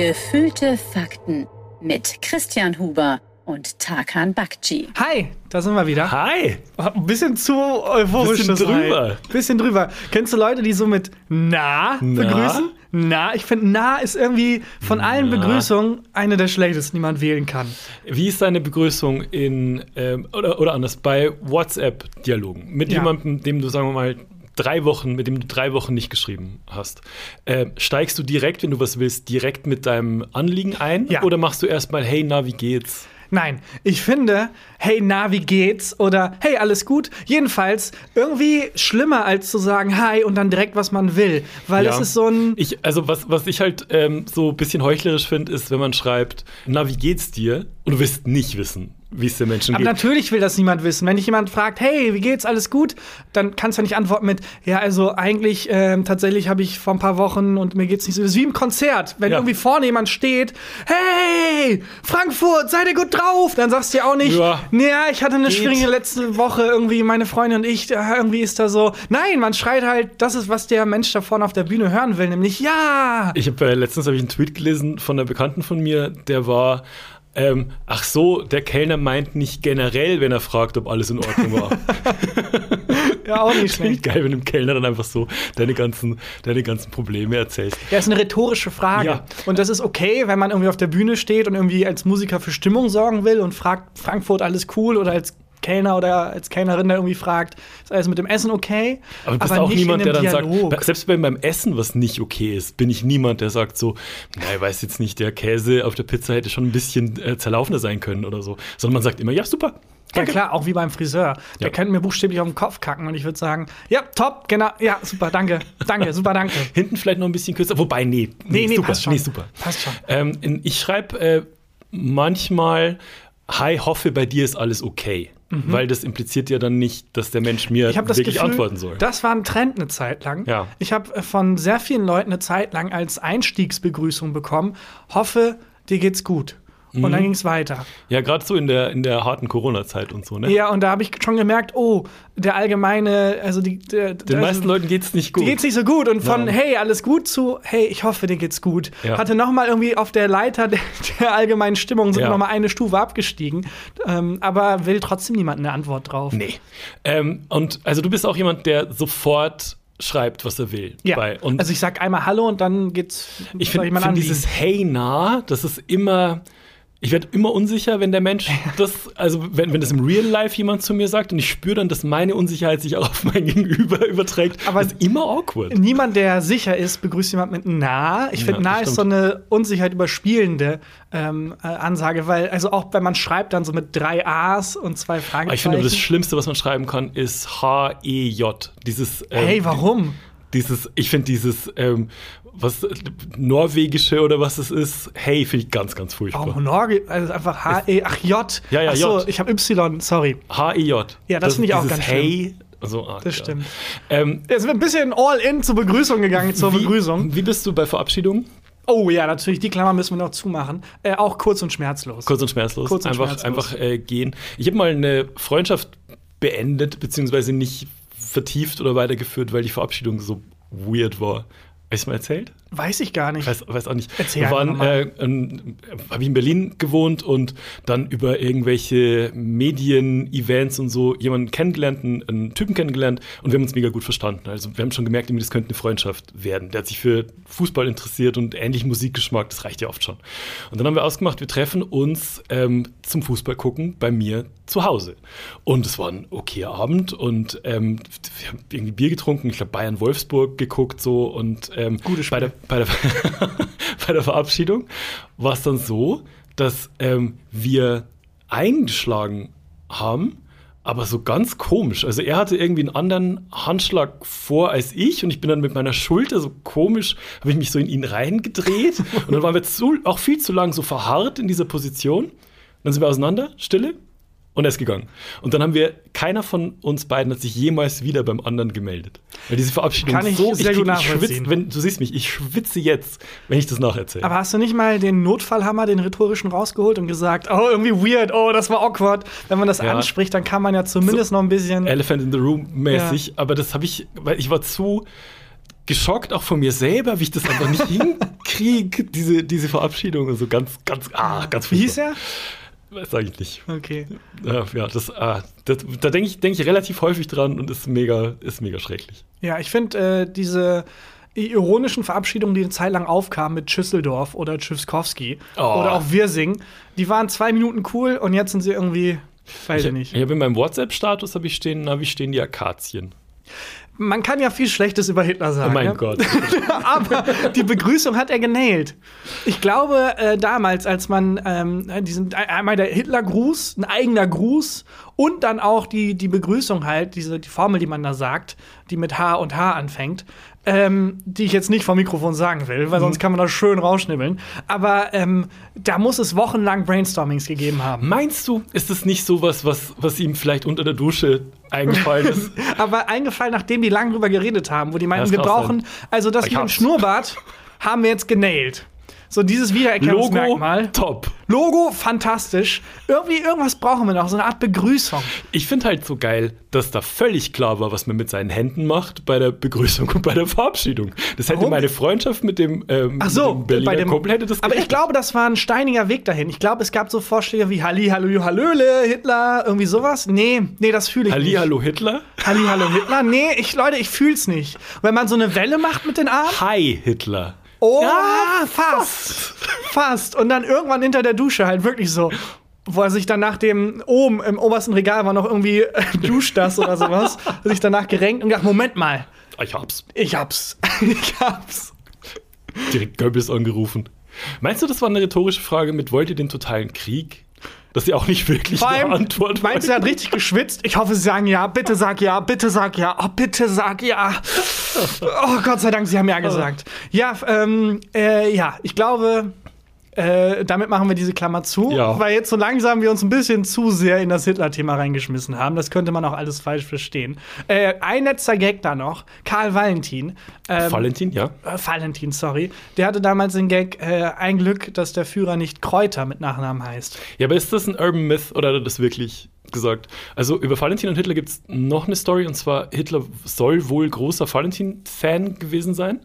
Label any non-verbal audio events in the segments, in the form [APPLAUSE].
Gefühlte Fakten mit Christian Huber und Tarkan Bakci. Hi, da sind wir wieder. Hi! Ein bisschen zu euphorisch. Bisschen drüber. Hi. Bisschen drüber. Kennst du Leute, die so mit na, Na? begrüßen? Na, ich finde, na ist irgendwie von allen Na. Begrüßungen eine der schlechtesten, die man wählen kann. Wie ist deine Begrüßung in, ähm, oder, oder anders, bei WhatsApp-Dialogen mit Ja. jemandem, dem du, sagen wir mal, drei Wochen, mit dem du drei Wochen nicht geschrieben hast? Äh, steigst du direkt, wenn du was willst, direkt mit deinem Anliegen ein? Ja. Oder machst du erstmal, hey, na, wie geht's? Nein, ich finde, hey, na, wie geht's? Oder hey, alles gut? Jedenfalls irgendwie schlimmer, als zu sagen hi und dann direkt, was man will. Weil Ja. es ist so ein. Ich, also was, was ich halt ähm, so ein bisschen heuchlerisch finde, ist, wenn man schreibt, na, wie geht's dir? Und du willst nicht wissen, wie es den Menschen Aber geht. natürlich will das niemand wissen. Wenn dich jemand fragt, hey, wie geht's, alles gut? Dann kannst du nicht antworten mit, ja, also eigentlich, ähm, tatsächlich habe ich vor ein paar Wochen und mir geht's nicht so. Das ist wie im Konzert. Wenn Ja. irgendwie vorne jemand steht, hey, Frankfurt, seid ihr gut drauf? Dann sagst du ja auch nicht, Ja. ja, ich hatte eine Geht. schwierige letzte Woche, irgendwie meine Freundin und ich, ja, irgendwie ist da so. Nein, man schreit halt, das ist, was der Mensch da vorne auf der Bühne hören will, nämlich ja. Ich habe äh, letztens hab ich einen Tweet gelesen von einer Bekannten von mir, der war, ähm, ach so, der Kellner meint nicht generell, wenn er fragt, ob alles in Ordnung war. [LAUGHS] Ja, auch nicht [LAUGHS] schlecht. geil, wenn du dem Kellner dann einfach so deine ganzen, deine ganzen Probleme erzählst. Ja, ist eine rhetorische Frage. Ja. Und das ist okay, wenn man irgendwie auf der Bühne steht und irgendwie als Musiker für Stimmung sorgen will und fragt, Frankfurt alles cool oder als Kellner oder als Kellnerin da irgendwie fragt, ist alles mit dem Essen okay? Aber du bist auch nicht niemand, der dann Dialog. sagt, selbst wenn beim Essen was nicht okay ist, bin ich niemand, der sagt so, na, ich weiß jetzt nicht, der Käse auf der Pizza hätte schon ein bisschen äh, zerlaufender sein können oder so. Sondern man sagt immer, ja, super. Ja klar, auch wie beim Friseur. Der Ja. könnte mir buchstäblich auf den Kopf kacken und ich würde sagen, ja, top, genau, ja, super, danke, danke, super, danke. [LAUGHS] Hinten vielleicht noch ein bisschen kürzer. Wobei, nee, Nee, nee, super, passt schon. nee, super. Passt schon. Ähm, ich schreibe äh, manchmal, hi, hoffe, bei dir ist alles okay. Weil das impliziert ja dann nicht, dass der Mensch mir Mhm. Ich habe das wirklich Gefühl, antworten soll. das war ein Trend eine Zeit lang. Ja. Ich habe äh, von sehr vielen Leuten eine Zeit lang als Einstiegsbegrüßung bekommen, hoffe, dir geht's gut. Und Mhm. dann ging es weiter. ja, gerade so in der, in der harten Corona-Zeit und so, ne? Ja, und da habe ich schon gemerkt, oh, der allgemeine, also die, der, Den meisten Leuten geht's nicht gut. Die geht's nicht so gut. Und von Ja. hey, alles gut zu hey, ich hoffe, dir geht's gut. Ja. Hatte noch mal irgendwie auf der Leiter der, der allgemeinen Stimmung sind Ja. noch mal eine Stufe abgestiegen. Ähm, aber will trotzdem niemand eine Antwort drauf. Nee. Ähm, und also du bist auch jemand, der sofort schreibt, was er will. Ja. Und also ich sag einmal Hallo und dann geht's. ich finde find dieses Hey nah, das ist immer. Ich werde immer unsicher, wenn der Mensch [LAUGHS] das, also wenn, wenn das im Real Life jemand zu mir sagt und ich spüre dann, dass meine Unsicherheit sich auch auf mein Gegenüber [LAUGHS] überträgt, Aber das ist immer awkward. Niemand, der sicher ist, begrüßt jemand mit nah. Ich finde, Ja, nah ist so eine Unsicherheit überspielende ähm, äh, Ansage, weil, also auch wenn man schreibt, dann so mit drei A's und zwei Fragezeichen. ich finde, das Schlimmste, was man schreiben kann, ist H-E-J. Dieses. ähm, hey, warum? Dieses, ich finde dieses, ähm, was, norwegische oder was es ist, hey, finde ich ganz, ganz furchtbar. Warum Norge? Also einfach H-E, ach J. Ja, ja, ach so, J. ich habe Y, sorry. H-E-J. Ja, das finde ich auch ganz Hey. Also, ah, Das ja. stimmt. Ähm, Jetzt sind wir ein bisschen all in zur Begrüßung gegangen, zur wie, Begrüßung. Wie bist du bei Verabschiedungen? Oh ja, natürlich, die Klammer müssen wir noch zumachen. Äh, auch kurz und schmerzlos. Kurz und schmerzlos. Kurz und einfach schmerzlos. einfach äh, gehen. Ich habe mal eine Freundschaft beendet, beziehungsweise nicht vertieft oder weitergeführt, weil die Verabschiedung so weird war. Habe ich mal erzählt? Weiß ich gar nicht. weiß, weiß auch nicht. Erzähl wir waren, äh, habe ich in Berlin gewohnt und dann über irgendwelche Medien-Events und so jemanden kennengelernt, einen, einen Typen kennengelernt und wir haben uns mega gut verstanden. Also wir haben schon gemerkt, das könnte eine Freundschaft werden. Der hat sich für Fußball interessiert und ähnlichen Musikgeschmack, das reicht ja oft schon. Und dann haben wir ausgemacht, wir treffen uns ähm, zum Fußball gucken bei mir zu Hause. Und es war ein okayer Abend und ähm, wir haben irgendwie Bier getrunken, ich glaube Bayern-Wolfsburg geguckt so und ähm, Gutes bei der, bei, der, [LAUGHS] bei der Verabschiedung war es dann so, dass ähm, wir eingeschlagen haben, aber so ganz komisch. Also er hatte irgendwie einen anderen Handschlag vor als ich und ich bin dann mit meiner Schulter so komisch, habe ich mich so in ihn reingedreht [LAUGHS] und dann waren wir zu, auch viel zu lang so verharrt in dieser Position. Dann sind wir auseinander, Stille. Und er ist gegangen. Und dann haben wir, keiner von uns beiden hat sich jemals wieder beim anderen gemeldet. Weil diese Verabschiedung Kann ich so, sehr gut ich schwitze, wenn, du siehst mich, ich schwitze jetzt, wenn ich das nacherzähle. Aber hast du nicht mal den Notfallhammer, den rhetorischen, rausgeholt und gesagt, oh, irgendwie weird, oh, das war awkward. Wenn man das Ja. anspricht, dann kann man ja zumindest noch ein bisschen. Elephant in the Room mäßig, aber das habe ich, weil ich war zu geschockt auch von mir selber, wie ich das einfach nicht [LAUGHS] Krieg, diese, diese Verabschiedung und so ganz, ganz, ah, ganz Wie hieß er? Weiß eigentlich nicht. Okay. Ja, das, ah, das, da denke ich, denk ich relativ häufig dran und ist mega, ist mega schrecklich. Ja, ich finde äh, diese ironischen Verabschiedungen, die eine Zeit lang aufkamen mit Schüsseldorf oder Tschüsskowski Oh. oder auch Wirsing, die waren zwei Minuten cool und jetzt sind sie irgendwie, weiß ich, Ich, nicht. ich habe in meinem WhatsApp-Status habe ich stehen, na, wie stehen die Akazien? Man kann ja viel Schlechtes über Hitler Oh sagen. mein ne? Gott. [LAUGHS] Aber die Begrüßung hat er genailt. Ich glaube, äh, damals, als man ähm, diesen einmal der Hitlergruß, ein eigener Gruß und dann auch die, die Begrüßung halt, diese die Formel, die man da sagt, die mit H und H anfängt, ähm, die ich jetzt nicht vom Mikrofon sagen will, weil sonst kann man das schön rausschnibbeln. Aber ähm, da muss es wochenlang Brainstormings gegeben haben. Meinst du, ist es nicht sowas, was, was ihm vielleicht unter der Dusche eingefallen ist? [LAUGHS] Aber eingefallen, nachdem die lang drüber geredet haben, wo die meinten, Das wir brauchen, also das mit dem. Schnurrbart haben wir jetzt genailt. So dieses Wiedererkennungsmerkmal. Logo, top. Logo, fantastisch. Irgendwie, irgendwas brauchen wir noch, so eine Art Begrüßung. Ich finde halt so geil, dass da völlig klar war, was man mit seinen Händen macht bei der Begrüßung und bei der Verabschiedung. Das hätte Warum? meine Freundschaft mit dem, ähm, Ach so, mit dem Berliner bei dem, Kumpel hätte das Aber ich glaube, das war ein steiniger Weg dahin. Ich glaube, es gab so Vorschläge wie Halli, Hallo, Hallöle, Hitler, irgendwie sowas. Nee, nee, das fühle ich Halli, nicht. hallo Hitler? Halli, Hallo, Hitler. Nee, ich, Leute, ich fühl's nicht. Wenn man so eine Welle macht mit den Armen. Hi, Hitler. Oh, fast. Fast. Und dann irgendwann hinter der Dusche halt wirklich so. Wo er sich dann nach dem, oben im obersten Regal war noch irgendwie äh, Duschdas oder sowas, [LAUGHS] sich danach gerenkt und gedacht, Moment mal, Ich hab's. ich hab's. [LAUGHS] ich hab's. Direkt Goebbels angerufen. Meinst du, das war eine rhetorische Frage mit, wollt ihr den totalen Krieg? Dass sie auch nicht wirklich Vor allem, eine Antwort meinst du, er hat richtig geschwitzt? Ich hoffe, Sie sagen ja. Bitte sag ja. Bitte sag ja. Oh, bitte sag ja. Oh, Gott sei Dank, Sie haben ja gesagt. Ja, ähm, äh, ja, ich glaube, äh, damit machen wir diese Klammer zu, Ja. weil jetzt so langsam wir uns ein bisschen zu sehr in das Hitler-Thema reingeschmissen haben. Das könnte man auch alles falsch verstehen. Äh, ein letzter Gag da noch. Karl Valentin. Ähm, Valentin, ja. äh, Valentin, sorry. Der hatte damals den Gag, äh, ein Glück, dass der Führer nicht Kräuter mit Nachnamen heißt. Ja, aber ist das ein Urban Myth oder hat er das wirklich gesagt? Also über Valentin und Hitler gibt es noch eine Story und zwar Hitler soll wohl großer Valentin-Fan gewesen sein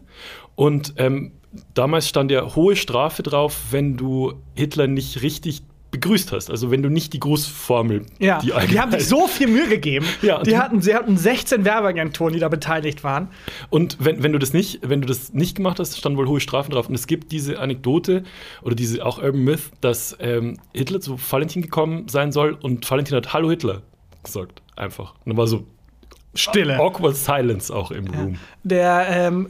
und ähm, damals stand ja hohe Strafe drauf, wenn du Hitler nicht richtig begrüßt hast. Also wenn du nicht die Grußformel, Ja, die, die, haben sich so viel Mühe gegeben. [LAUGHS] Ja, die die- hatten, sie hatten 16 Werbeagenturen, die da beteiligt waren. Und wenn, wenn du das nicht, wenn du das nicht gemacht hast, standen wohl hohe Strafen drauf. Und es gibt diese Anekdote oder diese auch Urban Myth, dass ähm, Hitler zu Valentin gekommen sein soll und Valentin hat Hallo Hitler gesagt. Einfach. Und dann war so Stille. awkward silence auch im Room. Der, ähm,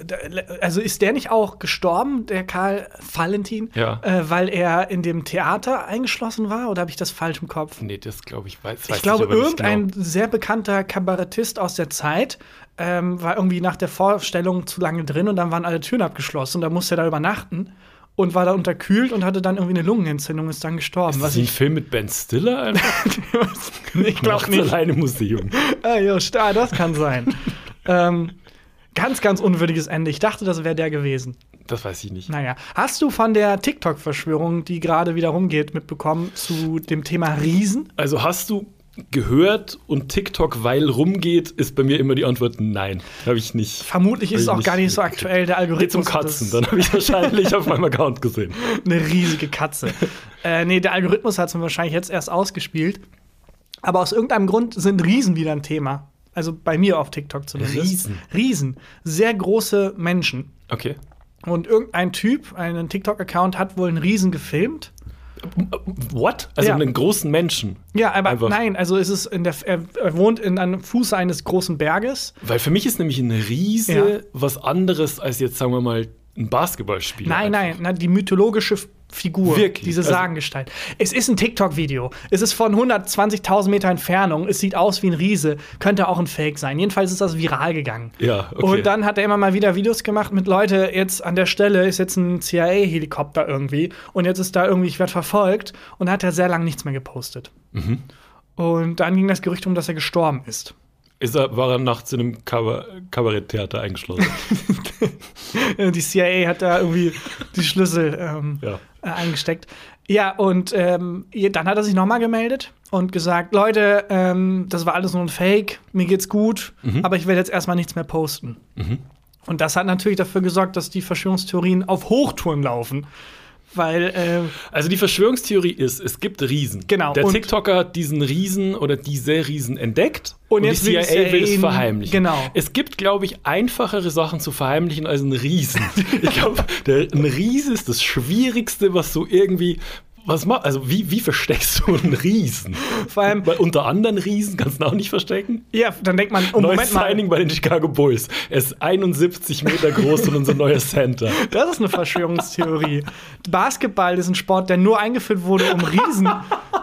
also ist der nicht auch gestorben, der Karl Valentin, Ja. äh, weil er in dem Theater eingeschlossen war? Oder habe ich das falsch im Kopf? Nee, das glaube ich, weiß, weiß Ich glaube, irgendein genau. sehr bekannter Kabarettist aus der Zeit ähm, war irgendwie nach der Vorstellung zu lange drin und dann waren alle Türen abgeschlossen und da musste er da übernachten und war da unterkühlt und hatte dann irgendwie eine Lungenentzündung und ist dann gestorben. Ist was das ein Film mit Ben Stiller [LAUGHS] einfach? ich glaube nicht. allein im Museum. [LAUGHS] Ah, ja, sta- das kann sein. ähm, ganz, ganz unwürdiges Ende. Ich dachte, das wäre der gewesen. Das weiß ich nicht. Naja, hast du von der TikTok-Verschwörung, die gerade wieder rumgeht, mitbekommen zu dem Thema Riesen? Also hast du gehört und TikTok, weil rumgeht, ist bei mir immer die Antwort nein. Habe ich nicht. Vermutlich ist es auch gar nicht so [LAUGHS] aktuell. Der Geht Algorithmus zum hat Katzen, dann habe ich wahrscheinlich auf meinem Account gesehen. [LAUGHS] eine riesige Katze. [LAUGHS] äh, nee, der Algorithmus hat es mir wahrscheinlich jetzt erst ausgespielt. Aber aus irgendeinem Grund sind Riesen wieder ein Thema. Also bei mir auf TikTok zumindest. Riesen? Riesen. Sehr große Menschen. Okay. Und irgendein Typ, einen TikTok-Account, hat wohl einen Riesen gefilmt. What? Also Ja. einen großen Menschen. Ja, aber Einfach. nein, also ist es in der, er, er wohnt in einem Fuße eines großen Berges. Weil für mich ist nämlich ein Riese Ja. was anderes als jetzt, sagen wir mal, ein Basketballspieler. Nein, einfach. nein, na, die mythologische Figur, Wirklich? diese Also- Sagengestalt. Es ist ein TikTok-Video. Es ist von 120.000 Meter Entfernung. Es sieht aus wie ein Riese. Könnte auch ein Fake sein. Jedenfalls ist das viral gegangen. Ja, okay. Und dann hat er immer mal wieder Videos gemacht mit Leute, jetzt an der Stelle ist jetzt ein CIA-Helikopter irgendwie und jetzt ist da irgendwie, ich werde verfolgt und dann hat er sehr lange nichts mehr gepostet. Mhm. Und dann ging das Gerücht um, dass er gestorben ist. Ist er, war er nachts in einem Kaba- Kabaretttheater eingeschlossen? [LAUGHS] Die CIA hat da irgendwie die Schlüssel ähm, Ja. äh, eingesteckt. Ja, und ähm, dann hat er sich nochmal gemeldet und gesagt, Leute, ähm, das war alles nur ein Fake, mir geht's gut, Mhm. aber ich werde jetzt erstmal nichts mehr posten. Und das hat natürlich dafür gesorgt, dass die Verschwörungstheorien auf Hochtouren laufen. Weil, äh, Also die Verschwörungstheorie ist, es gibt Riesen. Genau, Der TikToker hat diesen Riesen oder diese Riesen entdeckt Und und, jetzt die will CIA die will es verheimlichen. genau. Es gibt, glaube ich, einfachere Sachen zu verheimlichen als ein Riesen. [LAUGHS] ich glaube, ein Riese ist das Schwierigste, was so irgendwie was macht, also wie, wie versteckst du einen Riesen? Vor allem- Weil unter anderen Riesen kannst du ihn auch nicht verstecken. ja, dann denkt man, oh, Neues Moment mal, Signing bei den Chicago Bulls. Er ist 71 Meter groß und unser neuer Center. das ist eine Verschwörungstheorie. Basketball ist ein Sport, der nur eingeführt wurde, um Riesen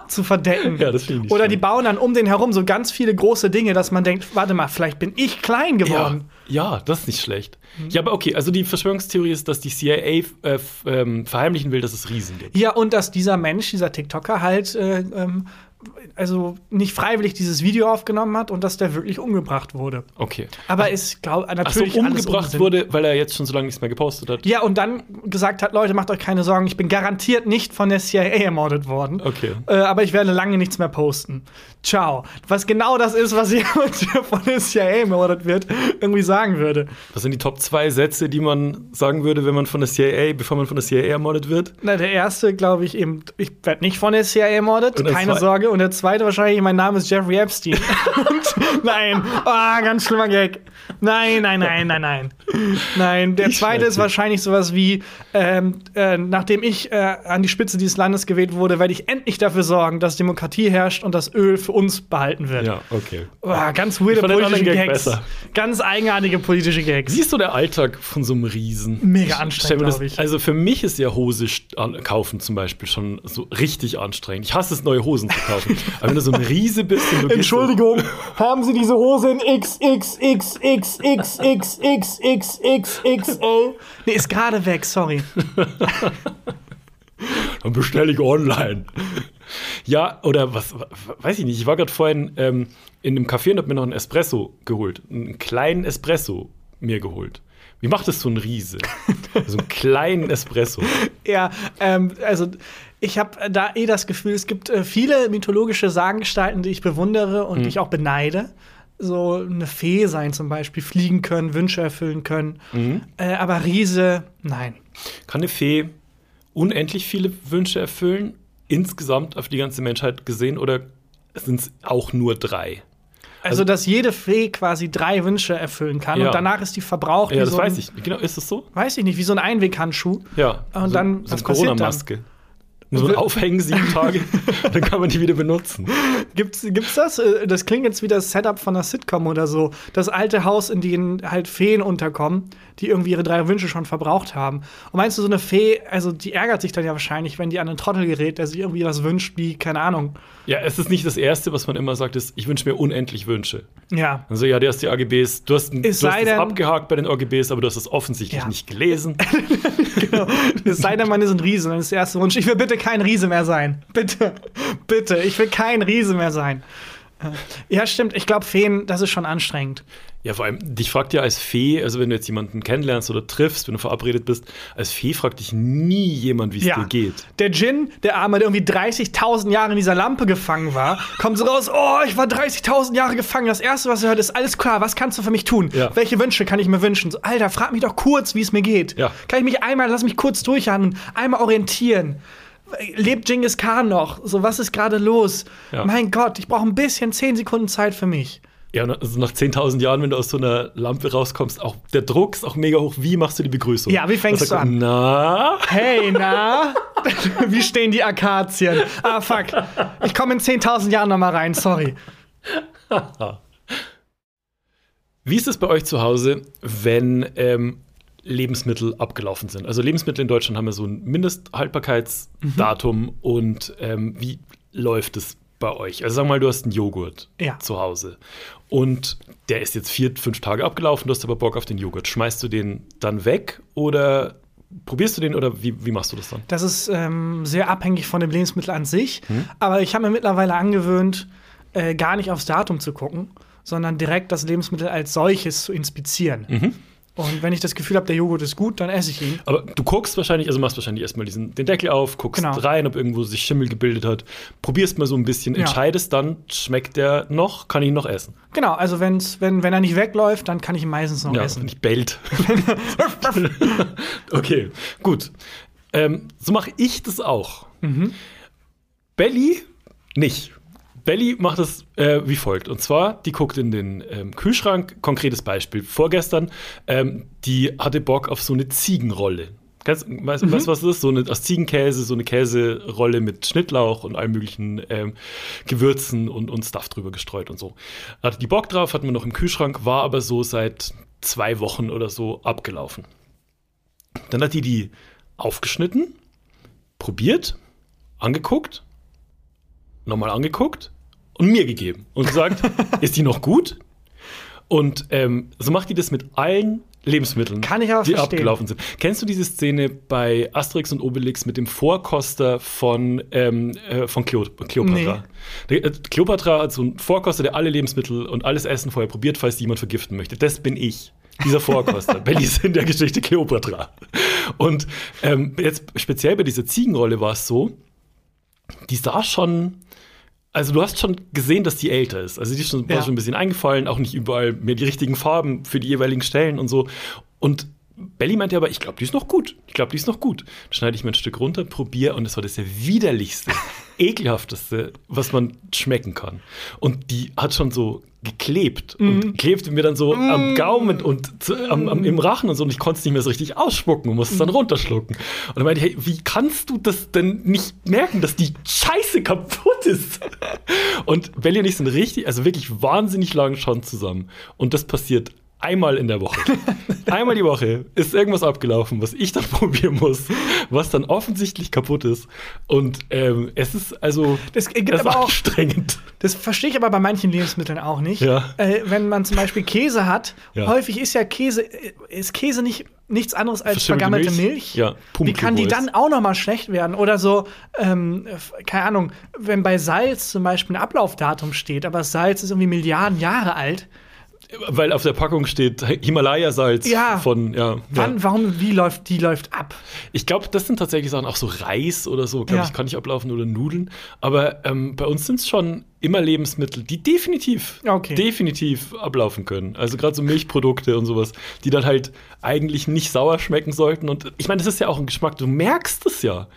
zu verdecken. Ja, das finde ich Oder die bauen dann um den herum so ganz viele große Dinge, dass man denkt, warte mal, vielleicht bin ich klein geworden. ja, das ist nicht schlecht. Ja, aber okay, also die Verschwörungstheorie ist, dass die CIA äh, ähm, verheimlichen will, dass es Riesen gibt. Ja, und dass dieser Mensch, dieser TikToker halt, äh, ähm, also nicht freiwillig dieses Video aufgenommen hat und dass der wirklich umgebracht wurde. Okay. Aber ist, glaube Ach so, natürlich umgebracht wurde, weil er jetzt schon so lange nichts mehr gepostet hat. Ja, und dann gesagt hat, Leute, macht euch keine Sorgen, ich bin garantiert nicht von der CIA ermordet worden. Okay. Äh, aber ich werde lange nichts mehr posten. Ciao. Was genau das ist, was [LAUGHS] jemand, der von der CIA ermordet wird, irgendwie sagen würde. Was sind die Top zwei Sätze, die man sagen würde, wenn man von der CIA, bevor man von der CIA ermordet wird? Na, der erste, glaube ich, eben, ich werde nicht von der CIA ermordet, keine zwei- Und der zweite wahrscheinlich, mein Name ist Jeffrey Epstein. [LAUGHS] und, nein, ah, ganz schlimmer Gag. Nein, nein, nein, nein, nein. Nein, der Ich zweite ist wahrscheinlich sowas wie, ähm, äh, nachdem ich äh, an die Spitze dieses Landes gewählt wurde, werde ich endlich dafür sorgen, dass Demokratie herrscht und das Öl für uns behalten wird. Ja, okay. Ah, ganz weirde politische Gags. besser. Ganz eigenartige politische Gags. Wie ist so der Alltag von so einem Riesen? Mega anstrengend, stell mir das- glaub ich. Also für mich ist ja Hose kaufen zum Beispiel schon so richtig anstrengend. Ich hasse es, neue Hosen zu kaufen. Aber wenn du so ein Riese bist und du gehst so- Entschuldigung, haben Sie diese Hose in XXXXXXXXXXL? Nee, ist gerade weg, sorry. dann bestelle ich online. Ja, oder was, weiß ich nicht. Ich war gerade vorhin ähm, in einem Café und habe mir noch einen Espresso geholt. Einen kleinen Espresso mir geholt. Wie macht das so ein Riese? so einen kleinen Espresso. [LAUGHS] Ja, ähm, also ich habe da eh das Gefühl, es gibt äh, viele mythologische Sagengestalten, die ich bewundere und die ich auch beneide. So eine Fee sein zum Beispiel, fliegen können, Wünsche erfüllen können. Äh, aber Riese, nein. Kann eine Fee unendlich viele Wünsche erfüllen? Insgesamt auf die ganze Menschheit gesehen? Oder sind es auch nur drei? Also, dass jede Fee quasi drei Wünsche erfüllen kann Ja. und danach ist die verbraucht. Ja, das so ein, weiß ich. Genau, ist das so? Weiß ich nicht, wie so ein Einweghandschuh. Ja. Und so, dann, so eine? Corona-Maske. Muss man aufhängen sieben Tage, [LAUGHS] dann kann man die wieder benutzen. Gibt's, gibt's das? Äh, Das klingt jetzt wie das Setup von einer Sitcom oder so. Das alte Haus, in dem halt Feen unterkommen, die irgendwie ihre drei Wünsche schon verbraucht haben. Und meinst du, so eine Fee, also die ärgert sich dann ja wahrscheinlich, wenn die an einen Trottel gerät, der sich irgendwie was wünscht, wie, keine Ahnung. Ja, es ist nicht das Erste, was man immer sagt, ist, ich wünsche mir unendlich Wünsche. Ja. Also ja, du hast die AGBs, du hast, ein, du hast das abgehakt bei den AGBs, aber du hast es offensichtlich Ja. nicht gelesen. [LAUGHS] genau. Es sei denn, man ist ein Riese, dann ist der erste Wunsch, ich will bitte kein Riese mehr sein. Bitte, bitte, ich will kein Riese mehr sein. [LAUGHS] Ja, stimmt. Ich glaube, Feen, das ist schon anstrengend. Ja, vor allem, dich fragt ja als Fee, also wenn du jetzt jemanden kennenlernst oder triffst, wenn du verabredet bist, als Fee fragt dich nie jemand, wie es dir geht. Der Djinn, der Arme, der irgendwie 30.000 Jahre in dieser Lampe gefangen war, kommt so raus, oh, ich war 30.000 Jahre gefangen. Das Erste, was er hört, ist, alles klar, was kannst du für mich tun? Ja. Welche Wünsche kann ich mir wünschen? So, Alter, frag mich doch kurz, wie es mir geht. Ja. Kann ich mich einmal, lass mich kurz durchhandeln, einmal orientieren. Lebt Genghis Khan noch? So, was ist gerade los? Ja. Mein Gott, ich brauche ein bisschen 10 Sekunden Zeit für mich. Ja, also nach 10.000 Jahren, wenn du aus so einer Lampe rauskommst, auch der Druck ist auch mega hoch. Wie machst du die Begrüßung? Ja, wie fängst du an? Na? Hey, na? [LAUGHS] [LAUGHS] wie stehen die Akazien? Ah, fuck. Ich komme in 10.000 Jahren noch mal rein, sorry. [LAUGHS] Wie ist es bei euch zu Hause, wenn ähm, Lebensmittel abgelaufen sind? Also Lebensmittel in Deutschland haben ja so ein Mindesthaltbarkeitsdatum Mhm. und ähm, wie läuft es bei euch? Also sag mal, du hast einen Joghurt Ja. zu Hause und der ist jetzt vier, fünf Tage abgelaufen, du hast aber Bock auf den Joghurt. Schmeißt du den dann weg oder probierst du den oder wie, wie machst du das dann? Das ist ähm, sehr abhängig von dem Lebensmittel an sich. Aber ich habe mir mittlerweile angewöhnt, äh, gar nicht aufs Datum zu gucken, sondern direkt das Lebensmittel als solches zu inspizieren. Und wenn ich das Gefühl habe, der Joghurt ist gut, dann esse ich ihn. Aber du guckst wahrscheinlich, also machst wahrscheinlich erstmal diesen, den Deckel auf, guckst Genau. rein, ob irgendwo sich Schimmel gebildet hat, probierst mal so ein bisschen, Ja. entscheidest dann, schmeckt der noch, kann ich ihn noch essen? Genau, also wenn's, wenn, wenn er nicht wegläuft, dann kann ich ihn meistens noch Ja, essen. wenn ich bellt. [LAUGHS] okay, gut. Ähm, so mache ich das auch. Mhm. Belly nicht. Belly macht es äh, wie folgt. Und zwar, die guckt in den ähm, Kühlschrank. Konkretes Beispiel. Vorgestern, ähm, die hatte Bock auf so eine Ziegenrolle. Weißt du, Mhm. was das ist? So eine aus Ziegenkäse, so eine Käserolle mit Schnittlauch und allen möglichen ähm, Gewürzen und, und Stuff drüber gestreut und so. Hatte die Bock drauf, hatten wir noch im Kühlschrank, war aber so seit zwei Wochen oder so abgelaufen. Dann hat die die aufgeschnitten, probiert, angeguckt, nochmal angeguckt und mir gegeben und gesagt, [LAUGHS] ist die noch gut? Und ähm, so macht die das mit allen Lebensmitteln, Kann ich aber die verstehen. abgelaufen sind. Kennst du diese Szene bei Asterix und Obelix mit dem Vorkoster von, ähm, äh, von Cleo Kleopatra? Der, äh, Kleopatra hat so einen Vorkoster, der alle Lebensmittel und alles Essen vorher probiert, falls die jemand vergiften möchte. Das bin ich. Dieser Vorkoster. [LAUGHS] Belly ist in der Geschichte Kleopatra. Und ähm, jetzt speziell bei dieser Ziegenrolle war es so, die sah schon. Also du hast schon gesehen, dass die älter ist. Also die ist schon, Ja. schon ein bisschen eingefallen, auch nicht überall mehr die richtigen Farben für die jeweiligen Stellen und so. Und Belly meinte aber, ich glaube, die ist noch gut. Ich glaube, die ist noch gut. Dann schneide ich mir ein Stück runter, probiere und es war das der widerlichste, [LAUGHS] ekelhafteste, was man schmecken kann. Und die hat schon so geklebt und klebte mir dann so am Gaumen und zu, am, am, im Rachen und so und ich konnte es nicht mehr so richtig ausspucken und musste es dann runterschlucken. Und dann meinte ich, hey, wie kannst du das denn nicht merken, dass die Scheiße kaputt ist? [LAUGHS] Und Belly und ich sind richtig, also wirklich wahnsinnig lang schon zusammen. Und das passiert einmal in der Woche. [LAUGHS] Einmal die Woche ist irgendwas abgelaufen, was ich dann [LAUGHS] probieren muss, was dann offensichtlich kaputt ist. Und ähm, es ist also Das das aber auch- anstrengend. Das verstehe ich aber bei manchen Lebensmitteln auch nicht. Ja. Äh, wenn man zum Beispiel Käse hat, Ja. häufig ist ja Käse, äh, ist Käse nicht nichts anderes als vergammelte Milch? Milch. Ja, Wie kann die dann auch noch mal schlecht werden? Oder so, ähm, keine Ahnung, wenn bei Salz zum Beispiel ein Ablaufdatum steht, aber Salz ist irgendwie Milliarden Jahre alt. Weil auf der Packung steht Himalaya-Salz Ja. von, ja. Wann, ja. warum, wie läuft, die läuft ab? Ich glaube, das sind tatsächlich Sachen, auch so Reis oder so, glaube Ja. ich, kann nicht ablaufen oder Nudeln. Aber ähm, bei uns sind es schon immer Lebensmittel, die definitiv, Okay. definitiv ablaufen können. Also gerade so Milchprodukte und sowas, die dann halt eigentlich nicht sauer schmecken sollten. Und ich meine, das ist ja auch ein Geschmack, du merkst es ja.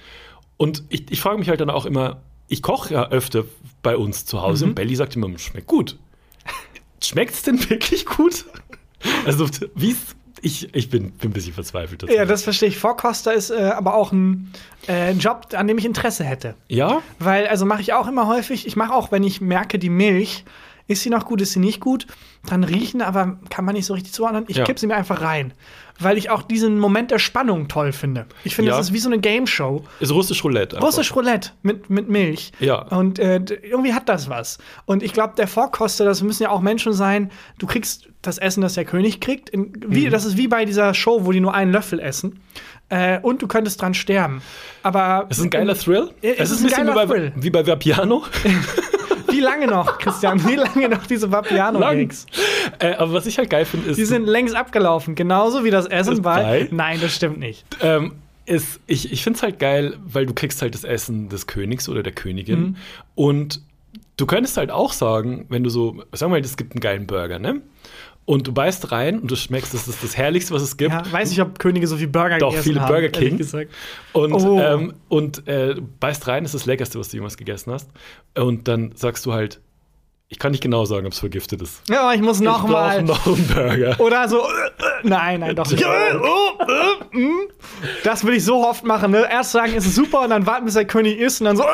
Und ich, ich frage mich halt dann auch immer, ich koche ja öfter bei uns zu Hause Mhm. und Belly sagt immer, schmeckt gut. Schmeckt es denn wirklich gut? Also, wie ist. Ich, ich bin, bin ein bisschen verzweifelt. dazu. Ja, das verstehe ich. Vorkoster ist äh, aber auch ein äh, Job, an dem ich Interesse hätte. ja? Weil, also mache ich auch immer häufig, ich mache auch, wenn ich merke, die Milch, ist sie noch gut, ist sie nicht gut, dann riechen, aber kann man nicht so richtig zuordnen. Ich Ja. kipp sie mir einfach rein. Weil ich auch diesen Moment der Spannung toll finde. Ich finde, Ja. das ist wie so eine Game Show. Ist russisch Roulette. einfach. Russisch Roulette mit, mit Milch. Ja. Und äh, irgendwie hat das was. Und ich glaube, der Vorkoster, das müssen ja auch Menschen sein, du kriegst das Essen, das der König kriegt. In, wie, Mhm. Das ist wie bei dieser Show, wo die nur einen Löffel essen. Äh, und du könntest dran sterben. Aber Es ist ein geiler Thrill. Ja, es ist ein geiler wie bei, Thrill. wie bei Vapiano. [LAUGHS] Wie lange noch, Christian? Wie lange noch diese Vapiano-Gags? äh, aber was ich halt geil finde, ist, Die sind längst abgelaufen, genauso wie das Essen bei. Nein, das stimmt nicht. ähm, ist, ich, ich finde es halt geil, weil du kriegst halt das Essen des Königs oder der Königin. Mhm. Und du könntest halt auch sagen, wenn du so, sagen wir mal, es gibt einen geilen Burger, ne? Und du beißt rein und du schmeckst, das ist das Herrlichste, was es gibt. Ja, weiß nicht, ob Könige so viel Burger Doch, gegessen viele haben. Burger ehrlich King. gesagt. Und, Oh. ähm, und äh, du beißt rein, das ist das Leckerste, was du jemals gegessen hast. Und dann sagst du halt, ich kann nicht genau sagen, ob es vergiftet ist. Ja, ich muss noch ich mal. brauche noch einen Burger. Oder so. äh, äh, Nein, nein, doch nicht. Äh, oh, mm. Das würde ich so oft machen. Ne? Erst sagen, es ist super und dann warten, bis der König ist und dann so.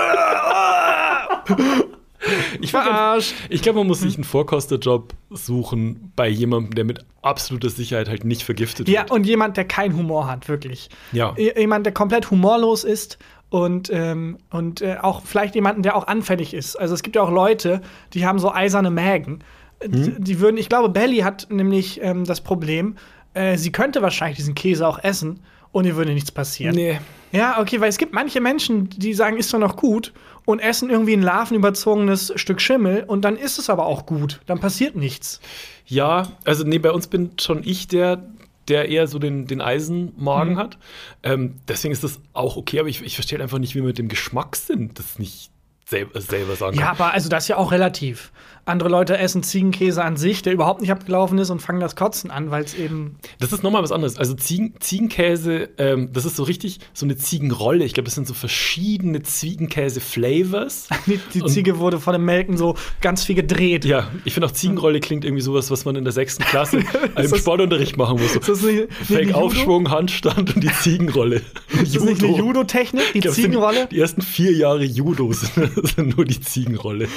[LAUGHS] Ich, find, Verarscht. ich glaube, man muss sich einen Vorkosterjob suchen bei jemandem, der mit absoluter Sicherheit halt nicht vergiftet Ja, wird. und jemand, der keinen Humor hat, wirklich. Ja. Jemand, der komplett humorlos ist und, ähm, und äh, auch vielleicht jemanden, der auch anfällig ist. Also es gibt ja auch Leute, die haben so eiserne Mägen. Äh. Die, die würden, ich glaube, Belly hat nämlich ähm, das Problem, äh, sie könnte wahrscheinlich diesen Käse auch essen und ihr würde nichts passieren. Nee. Ja, okay, weil es gibt manche Menschen, die sagen, ist doch noch gut und essen irgendwie ein larvenüberzogenes Stück Schimmel und dann ist es aber auch gut. Dann passiert nichts. Ja, also nee, bei uns bin schon ich der, der eher so den, den Eisenmagen Mhm. hat. Ähm, deswegen ist das auch okay, aber ich, ich verstehe einfach nicht, wie man mit dem Geschmackssinn das nicht selber, selber sagen Ja, kann. aber also das ist ja auch relativ. Andere Leute essen Ziegenkäse an sich, der überhaupt nicht abgelaufen ist und fangen das Kotzen an, weil es eben. Das ist nochmal was anderes. Also Ziegen, Ziegenkäse, ähm, das ist so richtig so eine Ziegenrolle. Ich glaube, das sind so verschiedene Ziegenkäse-Flavors. [LAUGHS] Die, die Ziege wurde von dem Melken so ganz viel gedreht. Ja, ich finde auch Ziegenrolle klingt irgendwie sowas, was man in der sechsten Klasse [LAUGHS] im Sportunterricht machen muss. So Ist das nicht, nicht Fake eine Judo? Aufschwung, Handstand und die Ziegenrolle. [LAUGHS] Ist das nicht eine Judo-Technik, die glaub, Ziegenrolle? Die ersten vier Jahre Judo sind, sind nur die Ziegenrolle.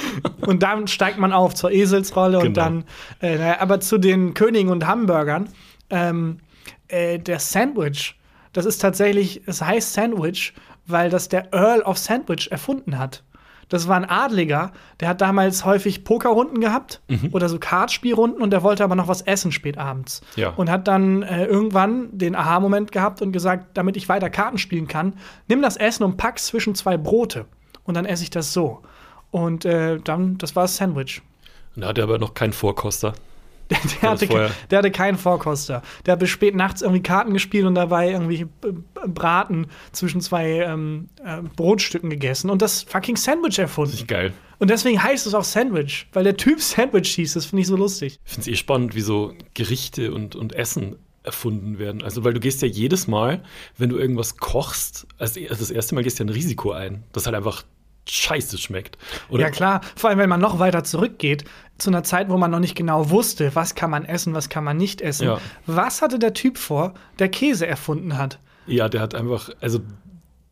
Und dann steigt man auf zur Eselsrolle und Genau. dann. Äh, aber zu den Königen und Hamburgern, ähm, äh, der Sandwich, das ist tatsächlich, es heißt Sandwich, weil das der Earl of Sandwich erfunden hat. Das war ein Adliger, der hat damals häufig Pokerrunden gehabt Mhm. oder so Kartspielrunden und der wollte aber noch was essen spät abends. Ja. Und hat dann äh, irgendwann den Aha-Moment gehabt und gesagt, damit ich weiter Karten spielen kann, nimm das Essen und pack's zwischen zwei Brote. Und dann esse ich das so. Und äh, dann, das war das Sandwich. Und da hat er aber noch keinen Vorkoster. [LAUGHS] Der, das hatte, der hatte keinen Vorkoster. Der hat bis spät nachts irgendwie Karten gespielt und dabei irgendwie äh, Braten zwischen zwei ähm, äh, Brotstücken gegessen und das fucking Sandwich erfunden. Richtig geil. Und deswegen heißt es auch Sandwich, weil der Typ Sandwich hieß. Das finde ich so lustig. Ich finde es eh spannend, wie so Gerichte und, und Essen erfunden werden. Also, weil du gehst ja jedes Mal, wenn du irgendwas kochst, also das erste Mal gehst du ja ein Risiko ein, das halt einfach scheiße schmeckt. Oder Ja, klar. Vor allem, wenn man noch weiter zurückgeht, zu einer Zeit, wo man noch nicht genau wusste, was kann man essen, was kann man nicht essen. Ja. Was hatte der Typ vor, der Käse erfunden hat? Ja, der hat einfach, also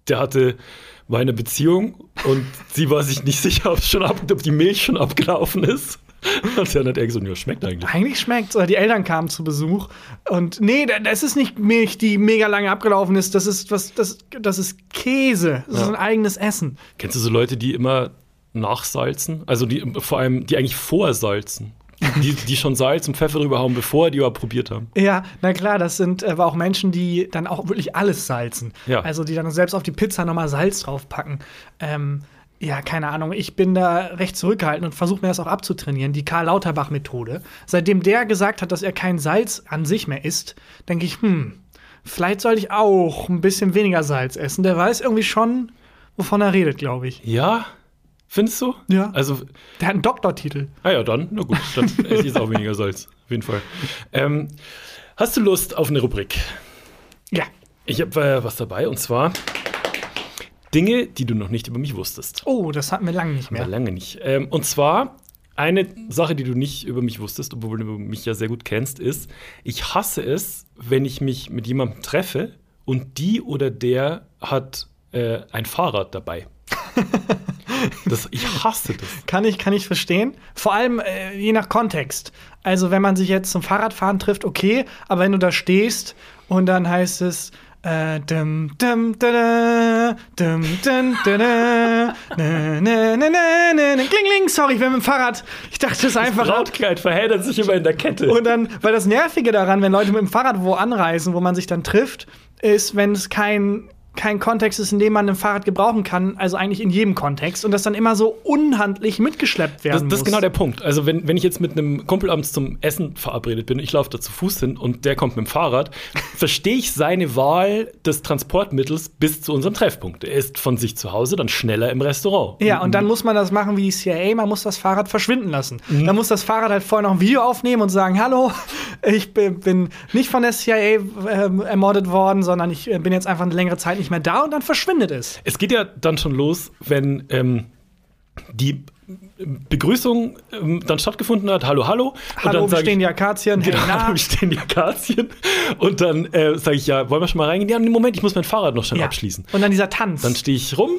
der hatte meine Beziehung und sie war sich nicht sicher, ob, schon ab, ob die Milch schon abgelaufen ist. [LAUGHS] Und dann hat er gesagt, ja, schmeckt eigentlich. Eigentlich schmeckt's. Oder die Eltern kamen zu Besuch. Und nee, da- das ist nicht Milch, die mega lange abgelaufen ist. Das ist was, das, das ist Käse. Das ist Ja. ein eigenes Essen. Kennst du so Leute, die immer nachsalzen? Also die vor allem, die eigentlich vorsalzen. Die, die schon Salz und Pfeffer drüber haben, bevor die überhaupt probiert haben. Ja, na klar, das sind aber auch Menschen, die dann auch wirklich alles salzen. Ja. Also die dann selbst auf die Pizza nochmal Salz draufpacken. Ähm, ja, keine Ahnung. Ich bin da recht zurückgehalten und versuche mir das auch abzutrainieren. Die Karl Lauterbach-Methode. Seitdem der gesagt hat, dass er kein Salz an sich mehr isst, denke ich, hm, vielleicht sollte ich auch ein bisschen weniger Salz essen. Der weiß irgendwie schon, wovon er redet, glaube ich. Ja? Findest du? Ja. Also, Der hat einen Doktortitel. ah ja, dann, na gut, dann [LAUGHS] esse ich jetzt auch weniger Salz. Auf jeden Fall. Ähm, hast du Lust auf eine Rubrik? Ja. Ich habe äh, was dabei und zwar Dinge, die du noch nicht über mich wusstest. Oh, das hatten wir lange nicht Ja. mehr. Lange nicht. Ähm, und zwar eine Sache, die du nicht über mich wusstest, obwohl du mich ja sehr gut kennst, ist, ich hasse es, wenn ich mich mit jemandem treffe und die oder der hat äh, ein Fahrrad dabei. [LAUGHS] das, ich hasse das. Kann ich, kann ich verstehen. Vor allem äh, je nach Kontext. Also, wenn man sich jetzt zum Fahrradfahren trifft, okay, aber wenn du da stehst und dann heißt es. Äh, Klingling, sorry, ich bin mit dem Fahrrad. Ich dachte, ist einfach. Lautkleid verheddert sich immer in der Kette. Und dann, weil das Nervige daran, wenn Leute mit dem Fahrrad wo anreisen, wo man sich dann trifft, ist, wenn es kein, kein Kontext ist, in dem man ein Fahrrad gebrauchen kann, also eigentlich in jedem Kontext, und das dann immer so unhandlich mitgeschleppt werden Das, muss. das ist genau der Punkt. Also, wenn, wenn ich jetzt mit einem Kumpel abends zum Essen verabredet bin, ich laufe da zu Fuß hin und der kommt mit dem Fahrrad, [LAUGHS] verstehe ich seine Wahl des Transportmittels bis zu unserem Treffpunkt. Er ist von sich zu Hause dann schneller im Restaurant. Ja, und dann muss man das machen wie die CIA, man muss das Fahrrad verschwinden lassen. Mhm. Dann muss das Fahrrad halt vorher noch ein Video aufnehmen und sagen, hallo, ich bin, nicht von der CIA ähm, ermordet worden, sondern ich äh, bin jetzt einfach eine längere Zeit nicht mehr da und dann verschwindet es. Es geht ja dann schon los, wenn ähm, die Begrüßung ähm, dann stattgefunden hat. Hallo, hallo. Und Hallo, dann wir sag stehen ich, die Akazien, hey, Genau, na. [LAUGHS] wir stehen die Akazien. Und dann äh, sage ich, ja, wollen wir schon mal reingehen? Ja, Moment, ich muss mein Fahrrad noch schnell Ja. abschließen. Und dann dieser Tanz. Dann stehe ich rum,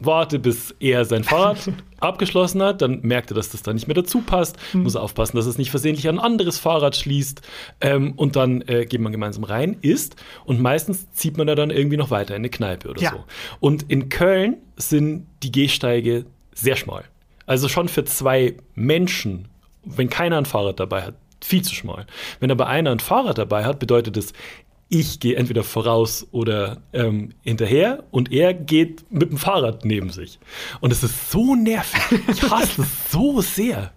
warte, bis er sein [LAUGHS] Fahrrad abgeschlossen hat. Dann merkt er, dass das da nicht mehr dazu passt. Hm. Muss aufpassen, dass es nicht versehentlich an ein anderes Fahrrad schließt. Ähm, und dann äh, geht man gemeinsam rein, isst. Und meistens zieht man da dann irgendwie noch weiter in eine Kneipe oder Ja. so. Und in Köln sind die Gehsteige sehr schmal. Also schon für zwei Menschen, wenn keiner ein Fahrrad dabei hat, viel zu schmal. Wenn aber einer ein Fahrrad dabei hat, bedeutet es, ich gehe entweder voraus oder ähm, hinterher und er geht mit dem Fahrrad neben sich. Und es ist so nervig. Ich hasse es so sehr.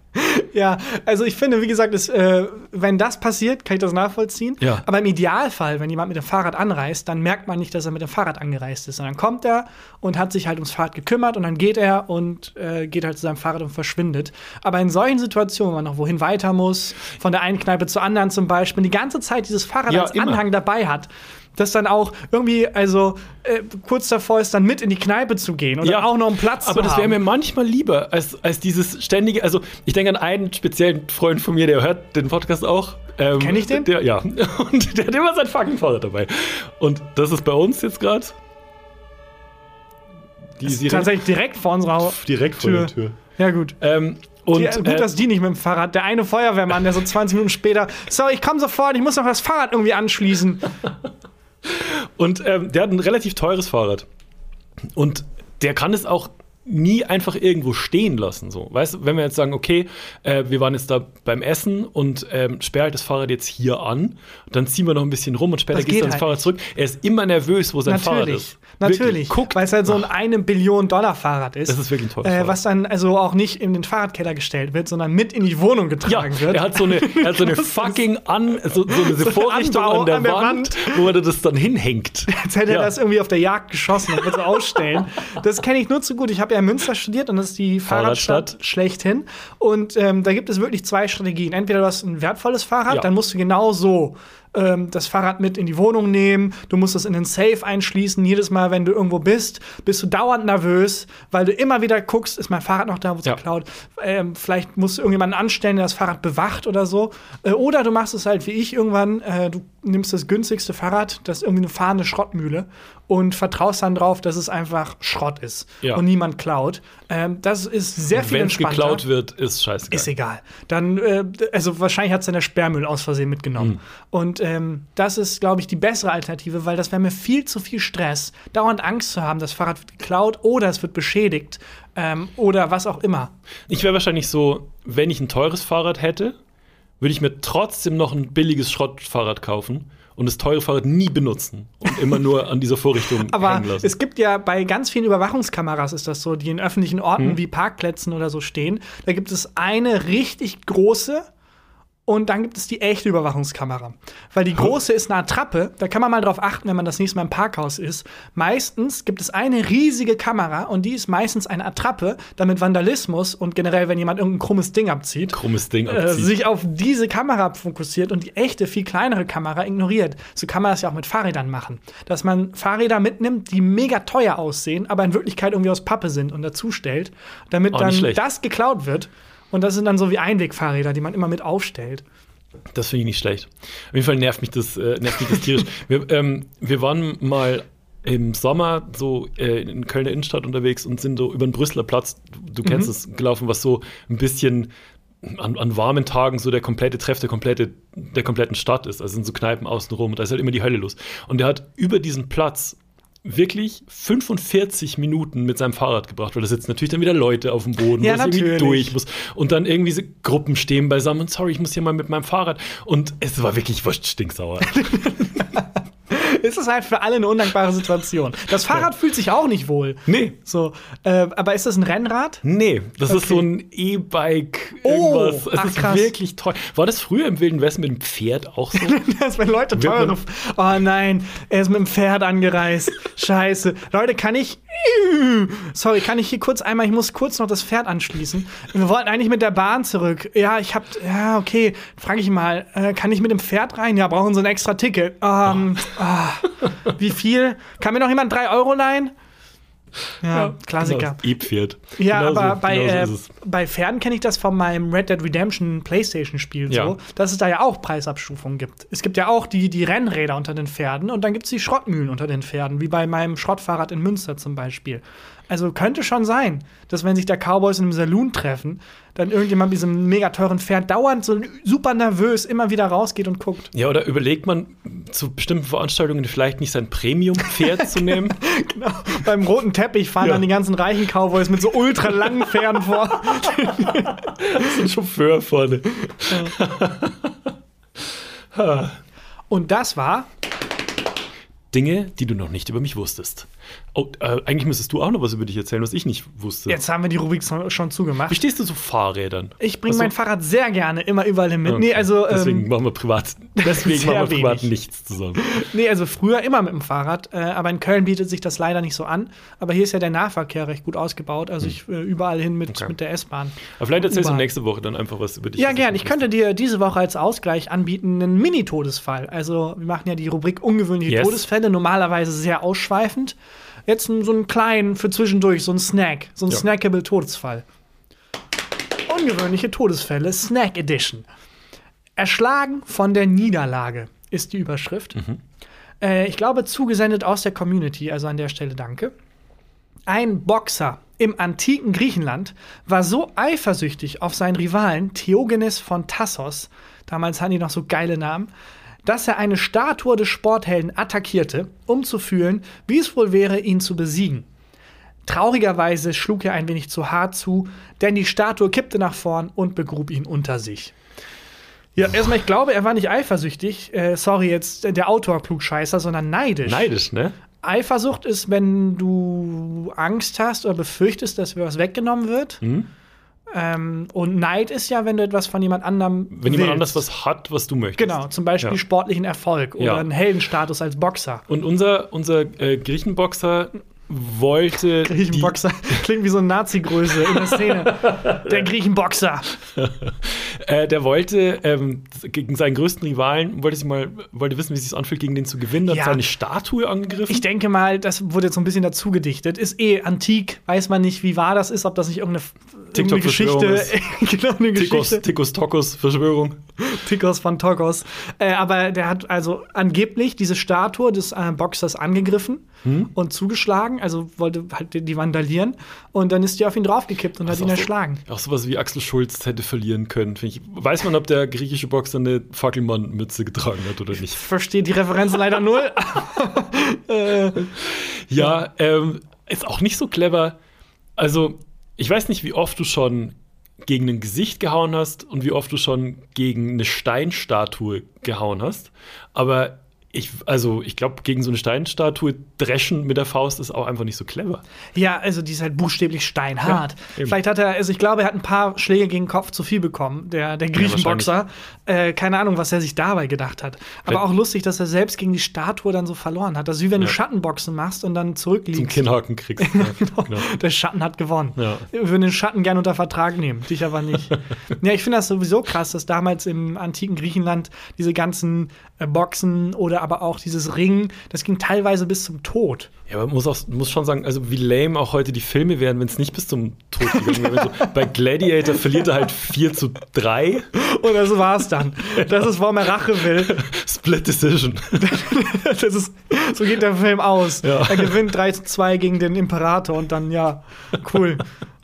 Ja, also ich finde, wie gesagt, es, äh, wenn das passiert, kann ich das nachvollziehen. Ja. Aber im Idealfall, wenn jemand mit dem Fahrrad anreist, dann merkt man nicht, dass er mit dem Fahrrad angereist ist. Und dann kommt er und hat sich halt ums Fahrrad gekümmert und dann geht er und äh, geht halt zu seinem Fahrrad und verschwindet. Aber in solchen Situationen, wenn man noch wohin weiter muss, von der einen Kneipe zur anderen zum Beispiel, die ganze Zeit dieses Fahrrad Ja, als immer. Anhang dabei hat, das dann auch irgendwie, also äh, kurz davor ist, dann mit in die Kneipe zu gehen und dann auch noch einen Platz Aber zu das wäre haben. mir manchmal lieber als, als dieses ständige. Also, ich denke an einen speziellen Freund von mir, der hört den Podcast auch. Ähm, Kenn ich den? Der, ja. [LAUGHS] Und der hat immer sein fucking Fahrrad dabei. Und das ist bei uns jetzt gerade. Tatsächlich direkt vor unserer direkt vor der Tür. Ja, gut. Ähm, und, Die, gut, äh, dass die nicht mit dem Fahrrad. Der eine Feuerwehrmann, der so 20 Minuten später, sorry, ich komme sofort, ich muss noch das Fahrrad irgendwie anschließen. [LAUGHS] Und ähm, der hat ein relativ teures Fahrrad. Und der kann es auch nie einfach irgendwo stehen lassen. So. Weißt du, wenn wir jetzt sagen, okay, äh, wir waren jetzt da beim Essen und ähm, sperre halt das Fahrrad jetzt hier an, dann ziehen wir noch ein bisschen rum und später Das gehst geht du ans halt Fahrrad zurück. Er ist immer nervös, wo sein Fahrrad Natürlich. ist. Natürlich. Wirklich. Guckt. Weil es halt so ein eine Billion Dollar Fahrrad ist. Das ist wirklich teures äh, Fahrrad. Was dann also auch nicht in den Fahrradkeller gestellt wird, sondern mit in die Wohnung Ja, getragen wird. er hat so eine, er hat so eine [LAUGHS] fucking an, so, so eine [LAUGHS] ein Vorrichtung Anbau an der, an der Wand, wo er das dann hinhängt. Als hätte Ja. er das irgendwie auf der Jagd geschossen und wird so ausstellen. Das kenne ich nur zu gut. Ich habe ja in Münster studiert und das ist die Fahrradstadt Fahrradstadt. schlechthin. Und ähm, da gibt es wirklich zwei Strategien. Entweder du hast ein wertvolles Fahrrad, Ja. dann musst du genau so ähm, das Fahrrad mit in die Wohnung nehmen. Du musst es in den Safe einschließen. Jedes Mal, wenn du irgendwo bist, bist du dauernd nervös, weil du immer wieder guckst, ist mein Fahrrad noch da, wo es Ja. geklaut. Ähm, vielleicht musst du irgendjemanden anstellen, der das Fahrrad bewacht oder so. Äh, oder du machst es halt wie ich irgendwann, äh, du nimmst das günstigste Fahrrad, das ist irgendwie eine fahrende Schrottmühle und vertraust dann drauf, dass es einfach Schrott ist Ja. und niemand klaut. Ähm, das ist sehr viel Wenn es entspannter. geklaut wird, ist scheißegal. Ist egal. Dann, äh, also wahrscheinlich hat es dann der Sperrmüll aus Versehen mitgenommen. Hm. Und ähm, das ist, glaube ich, die bessere Alternative, weil das wäre mir viel zu viel Stress, dauernd Angst zu haben, das Fahrrad wird geklaut oder es wird beschädigt ähm, oder was auch immer. Ich wäre wahrscheinlich so, wenn ich ein teures Fahrrad hätte, würde ich mir trotzdem noch ein billiges Schrottfahrrad kaufen und das teure Fahrrad nie benutzen und immer nur [LAUGHS] an dieser Vorrichtung Aber hängen lassen. es gibt ja bei ganz vielen Überwachungskameras ist das so, die in öffentlichen Orten Hm. wie Parkplätzen oder so stehen. Da gibt es eine richtig große und dann gibt es die echte Überwachungskamera. Weil die große ist eine Attrappe, da kann man mal drauf achten, wenn man das nächste Mal im Parkhaus ist. Meistens gibt es eine riesige Kamera und die ist meistens eine Attrappe, damit Vandalismus und generell, wenn jemand irgendein krummes Ding abzieht, Krummes Ding äh, abzieht. sich auf diese Kamera fokussiert und die echte, viel kleinere Kamera ignoriert. So kann man das ja auch mit Fahrrädern machen. Dass man Fahrräder mitnimmt, die mega teuer aussehen, aber in Wirklichkeit irgendwie aus Pappe sind und dazustellt, damit nicht dann schlecht. das geklaut wird. Und das sind dann so wie Einwegfahrräder, die man immer mit aufstellt. Das finde ich nicht schlecht. Auf jeden Fall nervt mich das, äh, nervt mich das tierisch. [LAUGHS] wir, ähm, wir waren mal im Sommer so äh, in Kölner Innenstadt unterwegs und sind so über den Brüsseler Platz, du kennst es, gelaufen, was so ein bisschen an, an warmen Tagen so der komplette Treff der, komplette, der kompletten Stadt ist. Also sind so Kneipen außenrum und da ist halt immer die Hölle los. Und der hat über diesen Platz wirklich 45 Minuten mit seinem Fahrrad gebracht, weil da sitzen natürlich dann wieder Leute auf dem Boden, Ja, wo es irgendwie natürlich. durch muss. Und dann irgendwie so Gruppen stehen beisammen und sorry, ich muss hier mal mit meinem Fahrrad. Und es war wirklich wurscht stinksauer. [LAUGHS] Es ist halt für alle eine undankbare Situation. Das Fahrrad fühlt sich auch nicht wohl. nee. So, äh, aber ist das ein Rennrad? Nee, das ist Okay. so ein E-Bike, Oh, irgendwas. es ach, ist krass. wirklich toll. War das früher im Wilden Westen mit dem Pferd auch so? [LAUGHS] Das, wenn Leute teure. Oh nein, er ist mit dem Pferd angereist. Scheiße. Leute, kann ich. Sorry, kann ich hier kurz einmal, ich muss kurz noch das Pferd anschließen. Wir wollten eigentlich mit der Bahn zurück. Ja, ich hab. Ja, okay. Frage ich mal, äh, kann ich mit dem Pferd rein? Ja, brauchen Sie ein extra Ticket. Ähm, ah, wie viel? Kann mir noch jemand drei Euro leihen? Ja, Klassiker. Genau. Ja, Genau aber so, bei, genau so äh, bei Pferden kenne ich das von meinem Red Dead Redemption PlayStation-Spiel Ja. so, dass es da ja auch Preisabstufungen gibt. Es gibt ja auch die, die Rennräder unter den Pferden und dann gibt es die Schrottmühlen unter den Pferden, wie bei meinem Schrottfahrrad in Münster zum Beispiel. Also könnte schon sein, dass wenn sich da Cowboys in einem Saloon treffen, dann irgendjemand mit diesem mega teuren Pferd dauernd so super nervös immer wieder rausgeht und guckt. Ja, oder überlegt man zu bestimmten Veranstaltungen vielleicht nicht sein Premium-Pferd zu nehmen? [LAUGHS] Genau. Beim roten Teppich fahren Ja. dann die ganzen reichen Cowboys mit so ultra langen Pferden vor. [LAUGHS] so ein Chauffeur vorne. Und das war Dinge, die du noch nicht über mich wusstest. Oh, äh, eigentlich müsstest du auch noch was über dich erzählen, was ich nicht wusste. Jetzt haben wir die Rubrik schon zugemacht. Wie stehst du zu Fahrrädern? Ich bringe Ach so. mein Fahrrad sehr gerne immer überall hin mit. Okay. Nee, also, deswegen ähm, machen wir privat, deswegen machen wir privat [LAUGHS] wenig. nichts zusammen. nee, also früher immer mit dem Fahrrad, äh, aber in Köln bietet sich das leider nicht so an. Aber hier ist ja der Nahverkehr recht gut ausgebaut, also ich äh, überall hin mit, Hm. Okay. mit der S-Bahn. Aber vielleicht erzählst du nächste Woche dann einfach was über dich. Ja, was gern. nicht Ich könnte dir diese Woche als Ausgleich anbieten einen Mini-Todesfall. Also, wir machen ja die Rubrik ungewöhnliche Yes. Todesfälle, normalerweise sehr ausschweifend. Jetzt so einen kleinen für zwischendurch, so ein Snack, so ein Ja. snackable Todesfall. Ungewöhnliche Todesfälle, Snack Edition. Erschlagen von der Niederlage ist die Überschrift. Äh, ich glaube, zugesendet aus der Community, also an der Stelle danke. Ein Boxer im antiken Griechenland war so eifersüchtig auf seinen Rivalen Theogenes von Tassos, damals hatten die noch so geile Namen, dass er eine Statue des Sporthelden attackierte, um zu fühlen, wie es wohl wäre, ihn zu besiegen. Traurigerweise schlug er ein wenig zu hart zu, denn die Statue kippte nach vorn und begrub ihn unter sich. Ja, erstmal, ich glaube, er war nicht eifersüchtig. Äh, sorry, jetzt äh, der Autor klugscheißer, sondern neidisch. Neidisch, ne? Eifersucht ist, wenn du Angst hast oder befürchtest, dass dir was weggenommen wird. Mhm. Ähm, und Neid ist ja, wenn du etwas von jemand anderem Wenn jemand willst. anders was hat, was du möchtest. Genau, zum Beispiel Ja. sportlichen Erfolg oder Ja. einen Heldenstatus als Boxer. Und unser, unser äh, Griechenboxer wollte. [LAUGHS] Griechenboxer klingt wie so eine Nazi-Größe in der Szene. [LAUGHS] der Griechenboxer. [LAUGHS] [LAUGHS] Äh, der wollte ähm, gegen seinen größten Rivalen, wollte, sich mal, wollte wissen, wie es sich anfühlt, gegen den zu gewinnen, hat Ja. seine Statue angegriffen. Ich denke mal, das wurde jetzt so ein bisschen dazu gedichtet. Ist eh antik, weiß man nicht, wie wahr das ist, ob das nicht irgendeine, irgendeine Geschichte, [LAUGHS] genau eine Tikos, Geschichte. Tikos Tokos Verschwörung. Tikos von Tokos. Äh, aber der hat also angeblich diese Statue des äh, Boxers angegriffen Hm? und zugeschlagen, also wollte halt die, vandalieren. Und dann ist die auf ihn draufgekippt und hat ist ihn auch so- erschlagen. Auch sowas wie Axel Schulz hätte verlieren können. Ich, weiß man, ob der griechische Boxer eine Fackelmann-Mütze getragen hat oder nicht? Versteht die Referenz leider null. [LAUGHS] Ja, ähm, ist auch nicht so clever. Also, ich weiß nicht, wie oft du schon gegen ein Gesicht gehauen hast und wie oft du schon gegen eine Steinstatue gehauen hast. Aber ich, also, ich glaube, gegen so eine Steinstatue dreschen mit der Faust ist auch einfach nicht so clever. Ja, also die ist halt buchstäblich steinhart. Ja. Vielleicht hat er, also ich glaube, er hat ein paar Schläge gegen den Kopf zu viel bekommen, der, der Griechenboxer. äh, keine Ahnung, was er sich dabei gedacht hat. Aber Vielleicht- auch lustig, dass er selbst gegen die Statue dann so verloren hat. Das ist wie wenn du Ja. Schattenboxen machst und dann Zum zurückliegst. Kinnhaken kriegst. [LAUGHS] Ja, genau. Der Schatten hat gewonnen. Ja. Wir würden den Schatten gerne unter Vertrag nehmen, dich aber nicht. [LAUGHS] ja, ich finde das sowieso krass, dass damals im antiken Griechenland diese ganzen äh, Boxen oder aber auch dieses Ringen, das ging teilweise bis zum Tod. Ja, aber man muss, auch, muss schon sagen, also wie lame auch heute die Filme wären, wenn es nicht bis zum Tod gegangen wäre. So, bei Gladiator verliert er halt 4 zu 3. Oder so war es dann. Das ist, warum er Rache will. Split Decision. [LAUGHS] Das ist, so geht der Film aus. Ja. Er gewinnt 3 zu 2 gegen den Imperator und dann, ja, cool.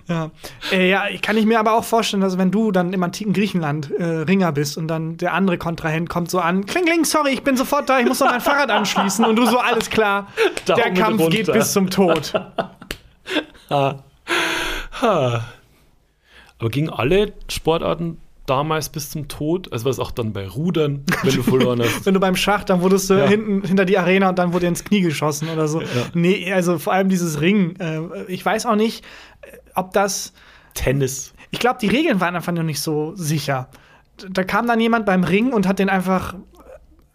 Ja. Äh, ja, kann ich mir aber auch vorstellen, dass wenn du dann im antiken Griechenland äh, Ringer bist und dann der andere Kontrahent kommt so an, kling, kling, sorry, ich bin sofort da, ich muss noch mein Fahrrad anschließen und du so, alles klar, [LAUGHS] der Daumen Kampf runter. geht bis zum Tod. [LAUGHS] Aber gingen alle Sportarten damals bis zum Tod? Also war es auch dann bei Rudern, wenn du verloren hast? [LAUGHS] Wenn du beim Schach, dann wurdest du Ja. hinten hinter die Arena und dann wurde dir ins Knie geschossen oder so. Nee, also vor allem dieses Ringen. Äh, ich weiß auch nicht, äh, ob das Tennis. Ich glaube, die Regeln waren einfach noch nicht so sicher. Da kam dann jemand beim Ring und hat den einfach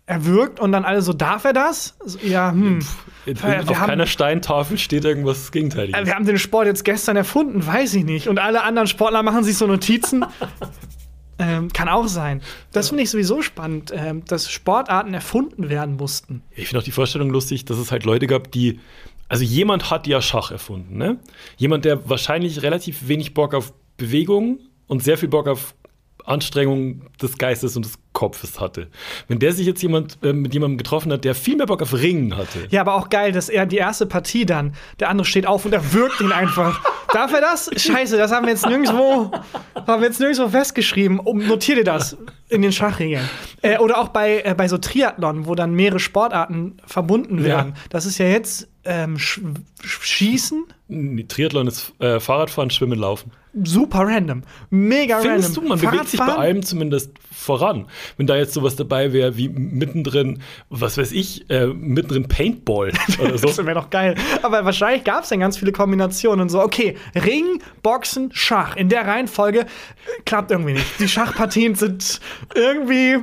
erwürgt und dann alle so, darf er das? Ja, hm. Wir auf haben- keiner Steintafel steht irgendwas Gegenteiliges. Äh, Wir haben den Sport jetzt gestern erfunden, weiß ich nicht. Und alle anderen Sportler machen sich so Notizen. [LAUGHS] ähm, kann auch sein. Das finde ich sowieso spannend, ähm, dass Sportarten erfunden werden mussten. Ich finde auch die Vorstellung lustig, dass es halt Leute gab, die. Also jemand hat ja Schach erfunden, ne? Jemand, der wahrscheinlich relativ wenig Bock auf Bewegung und sehr viel Bock auf Anstrengung des Geistes und des Kopfes hatte. Wenn der sich jetzt jemand äh, mit jemandem getroffen hat, der viel mehr Bock auf Ringen hatte. Ja, aber auch geil, dass er die erste Partie dann, der andere steht auf und er wirkt ihn einfach. Darf er das? Scheiße, das haben wir jetzt nirgendwo, haben wir jetzt nirgendwo festgeschrieben. Um, notier dir das in den Schachregeln. Äh, oder auch bei, äh, bei so Triathlon, wo dann mehrere Sportarten verbunden werden. Ja. Das ist ja jetzt ähm, sch schießen. Nee, Triathlon ist äh, Fahrradfahren, Schwimmen, Laufen. Super random. Mega Findest du, random. man bewegt sich bei allem zumindest voran. Wenn da jetzt sowas dabei wäre wie mittendrin, was weiß ich, äh, mittendrin Paintball [LAUGHS] oder so. Das wäre doch geil. Aber wahrscheinlich gab es dann ganz viele Kombinationen und so. Okay, Ring, Boxen, Schach. In der Reihenfolge äh, klappt irgendwie nicht. Die Schachpartien sind irgendwie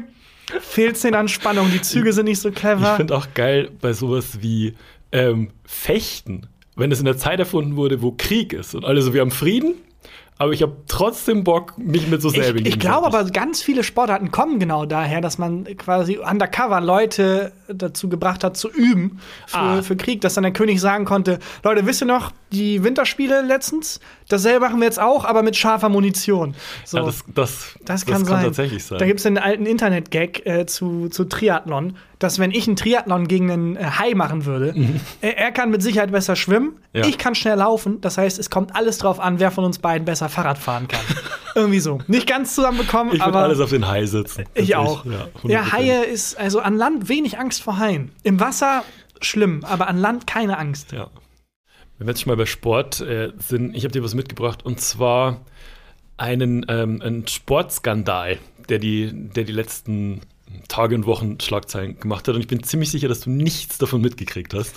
fehlt es an Spannung. Die Züge sind nicht so Ich clever. finde auch geil bei sowas wie ähm, Fechten, wenn es in der Zeit erfunden wurde, wo Krieg ist und alle so, wir haben Frieden, aber ich habe trotzdem Bock, mich mit so selbigen Ich, ich glaube aber, ganz viele Sportarten kommen genau daher, dass man quasi undercover Leute dazu gebracht hat, zu üben für, Ah. für Krieg, dass dann der König sagen konnte: Leute, wisst ihr noch, die Winterspiele letztens? Dasselbe machen wir jetzt auch, aber mit scharfer Munition. So. Ja, das, das, Das kann sein. tatsächlich sein. Da gibt es einen alten Internet-Gag äh, zu, zu Triathlon, dass wenn ich einen Triathlon gegen einen äh, Hai machen würde, äh, er kann mit Sicherheit besser schwimmen, Mhm. Ja. ich kann schnell laufen. Das heißt, es kommt alles drauf an, wer von uns beiden besser Fahrrad fahren kann. Irgendwie so. Nicht ganz zusammenbekommen, ich würde aber alles auf den Hai sitzen. [LAUGHS] ich auch. Ja, Ja, 100%. Haie ist also an Land wenig Angst vor Haien. Im Wasser schlimm, aber an Land keine Angst. Ja. Wenn wir jetzt schon mal bei Sport äh, sind, ich habe dir was mitgebracht und zwar einen, ähm, einen Sportskandal, der die, der die letzten Tage und Wochen Schlagzeilen gemacht hat. Und ich bin ziemlich sicher, dass du nichts davon mitgekriegt hast.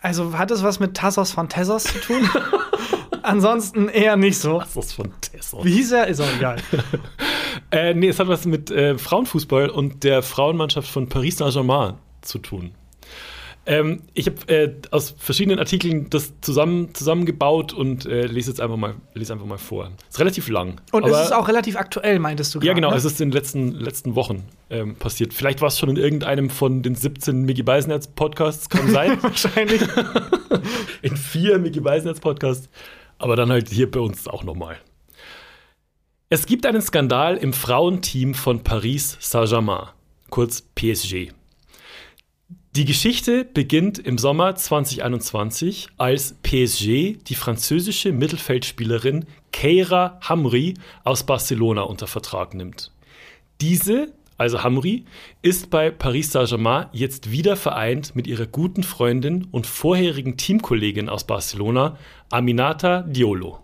Also hat es was mit Tassos von Tessos zu tun? [LAUGHS] Ansonsten eher nicht so. Ist von Tesla. Wie hieß er? Ist auch egal. [LAUGHS] Äh, nee, es hat was mit äh, Frauenfußball und der Frauenmannschaft von Paris Saint-Germain zu tun. Ähm, ich habe äh, aus verschiedenen Artikeln das zusammen, zusammengebaut und äh, lese jetzt einfach mal, lese einfach mal vor. Ist relativ lang. Und es ist auch relativ aktuell, meintest du Ja, gerade, genau, ne? es ist in den letzten, letzten Wochen ähm, passiert. Vielleicht war es schon in irgendeinem von den 17 Mickey Beisenherz Podcasts, kann sein. [LAUGHS] wahrscheinlich. [LAUGHS] in vier Mickey Beisenherz Podcasts. Aber dann halt hier bei uns auch nochmal. Es gibt einen Skandal im Frauenteam von Paris Saint-Germain, kurz PSG. Die Geschichte beginnt im Sommer 2021, als PSG die französische Mittelfeldspielerin Keira Hamri aus Barcelona unter Vertrag nimmt. Diese, also Hamri, ist bei Paris Saint-Germain jetzt wieder vereint mit ihrer guten Freundin und vorherigen Teamkollegin aus Barcelona, Aminata Diolo.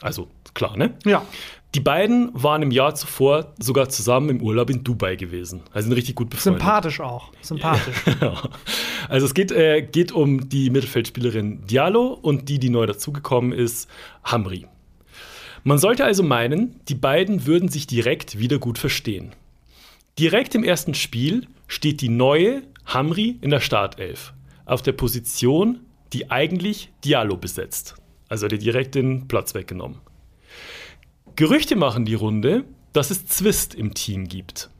Also klar, ne? Ja. Die beiden waren im Jahr zuvor sogar zusammen im Urlaub in Dubai gewesen. Also sind richtig gut befreundet. Sympathisch auch. Sympathisch. Ja. [LAUGHS] Also es geht, äh, geht um die Mittelfeldspielerin Diallo und die, die neu dazugekommen ist, Hamri. Man sollte also meinen, die beiden würden sich direkt wieder gut verstehen. Direkt im ersten Spiel steht die neue Hamri in der Startelf auf der Position, die eigentlich Diallo besetzt. Also hat er direkt den Platz weggenommen. Gerüchte machen die Runde, dass es Zwist im Team gibt.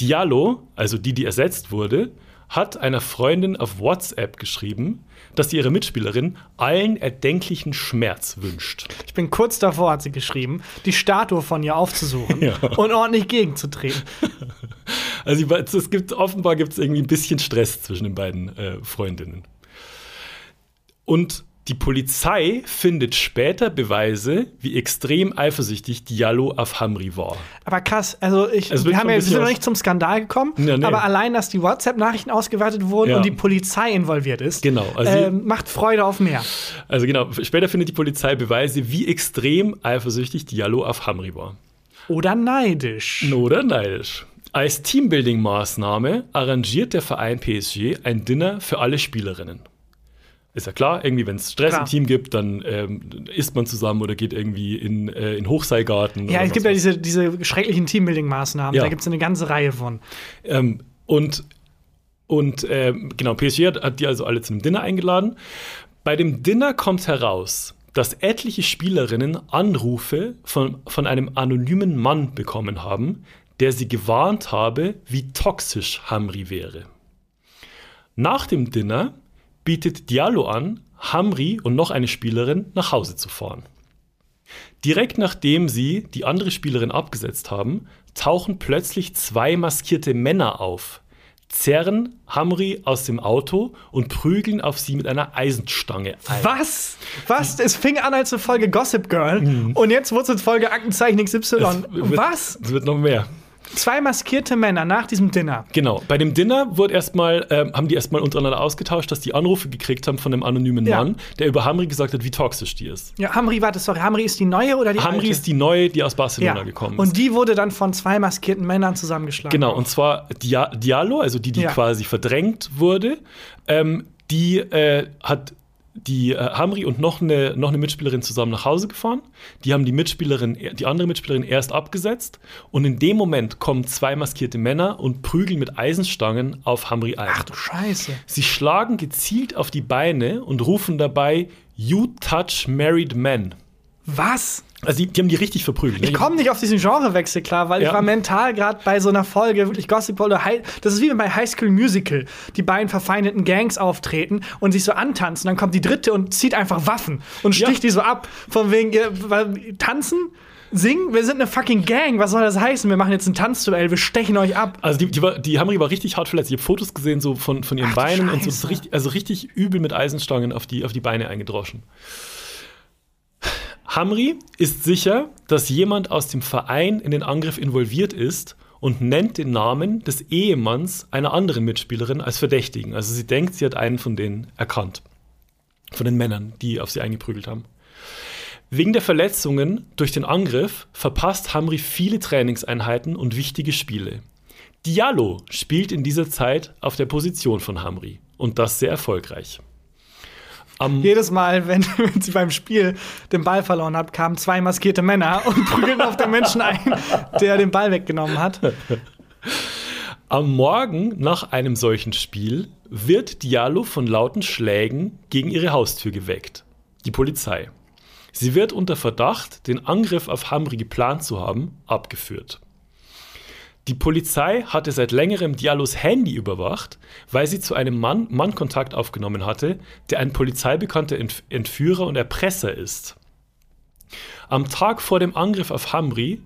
Diallo, also die, die ersetzt wurde, hat einer Freundin auf WhatsApp geschrieben, dass sie ihrer Mitspielerin allen erdenklichen Schmerz wünscht. Ich bin kurz davor, hat sie geschrieben, die Statue von ihr aufzusuchen [LAUGHS] Ja. und ordentlich gegenzutreten. [LAUGHS] Also es gibt offenbar gibt es irgendwie ein bisschen Stress zwischen den beiden äh, Freundinnen. Und die Polizei findet später Beweise, wie extrem eifersüchtig Diallo auf Hamri war. Aber krass, also ich, wir, haben ja, wir sind noch nicht zum Skandal gekommen, Ja, nee. aber allein, dass die WhatsApp-Nachrichten ausgewertet wurden Ja. und die Polizei involviert ist, Genau, also- ähm, macht Freude auf mehr. Also genau, später findet die Polizei Beweise, wie extrem eifersüchtig Diallo auf Hamri war. Oder neidisch. Oder neidisch. Als Teambuilding-Maßnahme arrangiert der Verein PSG ein Dinner für alle Spielerinnen. Ist ja klar, irgendwie, wenn es Stress Klar. im Team gibt, dann ähm, isst man zusammen oder geht irgendwie in, äh, in Hochseilgarten. Ja, es gibt sonst ja was. diese, diese schrecklichen Teambuilding-Maßnahmen. Ja. Da gibt es eine ganze Reihe von. Ähm, und und ähm, genau, PSG hat, hat die also alle zu einem Dinner eingeladen. Bei dem Dinner kommt heraus, dass etliche Spielerinnen Anrufe von, von einem anonymen Mann bekommen haben, der sie gewarnt habe, wie toxisch Hamri wäre. Nach dem Dinner bietet Diallo an, Hamri und noch eine Spielerin nach Hause zu fahren. Direkt nachdem sie die andere Spielerin abgesetzt haben, tauchen plötzlich zwei maskierte Männer auf, zerren Hamri aus dem Auto und prügeln auf sie mit einer Eisenstange ein. Was? Was? Es fing an als eine Folge Gossip Girl und jetzt wurde es Folge Aktenzeichen XY. Mhm. Es wird- Was? Es wird noch mehr. Zwei maskierte Männer nach diesem Dinner. Genau. Bei dem Dinner wurde erstmal, ähm, haben die erstmal untereinander ausgetauscht, dass die Anrufe gekriegt haben von einem anonymen Ja. Mann, der über Hamri gesagt hat, wie toxisch die ist. Ja, Hamri, warte, sorry, Hamri ist die neue oder die Hamri alte? ist die neue, die aus ja. Barcelona gekommen ist. Und die wurde dann von zwei maskierten Männern zusammengeschlagen. Genau, und zwar Dia Diallo, also die, die Ja. quasi verdrängt wurde, ähm, die äh, hat die äh, Hamri und noch eine, noch eine Mitspielerin zusammen nach Hause gefahren. Die haben die Mitspielerin, die andere Mitspielerin erst abgesetzt. Und in dem Moment kommen zwei maskierte Männer und prügeln mit Eisenstangen auf Hamri ein. Ach du Scheiße. Sie schlagen gezielt auf die Beine und rufen dabei You touch married men. Was? Also die, die haben die richtig verprügelt. ne? Ich komme nicht auf diesen Genrewechsel klar, weil Ja. ich war mental gerade bei so einer Folge, wirklich Gossip Girl oder High, das ist wie bei High School Musical, die beiden verfeindeten Gangs auftreten und sich so antanzen. Dann kommt die dritte und zieht einfach Waffen und Ja. sticht die so ab. Von wegen, ihr- weil, tanzen, singen, wir sind eine fucking Gang. Was soll das heißen? Wir machen jetzt ein Tanzduell, wir stechen euch ab. Also die, die, war, die Hamri war richtig hart verletzt. Ich habe Fotos gesehen so von, von ihren Ach Beinen und so. Richtig, also richtig übel mit Eisenstangen auf die, auf die Beine eingedroschen. Hamri ist sicher, dass jemand aus dem Verein in den Angriff involviert ist und nennt den Namen des Ehemanns einer anderen Mitspielerin als Verdächtigen. Also sie denkt, sie hat einen von denen erkannt. Von den Männern, die auf sie eingeprügelt haben. Wegen der Verletzungen durch den Angriff verpasst Hamri viele Trainingseinheiten und wichtige Spiele. Diallo spielt in dieser Zeit auf der Position von Hamri und das sehr erfolgreich. Am, Jedes Mal, wenn, [LAUGHS] wenn sie beim Spiel den Ball verloren hat, kamen zwei maskierte Männer und [LAUGHS] prügeln auf den Menschen ein, der den Ball weggenommen hat. am Morgen nach einem solchen Spiel wird Diallo von lauten Schlägen gegen ihre Haustür geweckt. Die Polizei. Sie wird unter Verdacht, den Angriff auf Hamri geplant zu haben, abgeführt. Die Polizei hatte seit längerem Diallos Handy überwacht, weil sie zu einem Mann, Mann Kontakt aufgenommen hatte, der ein polizeibekannter Entf Entführer und Erpresser ist. Am Tag vor dem Angriff auf Hamri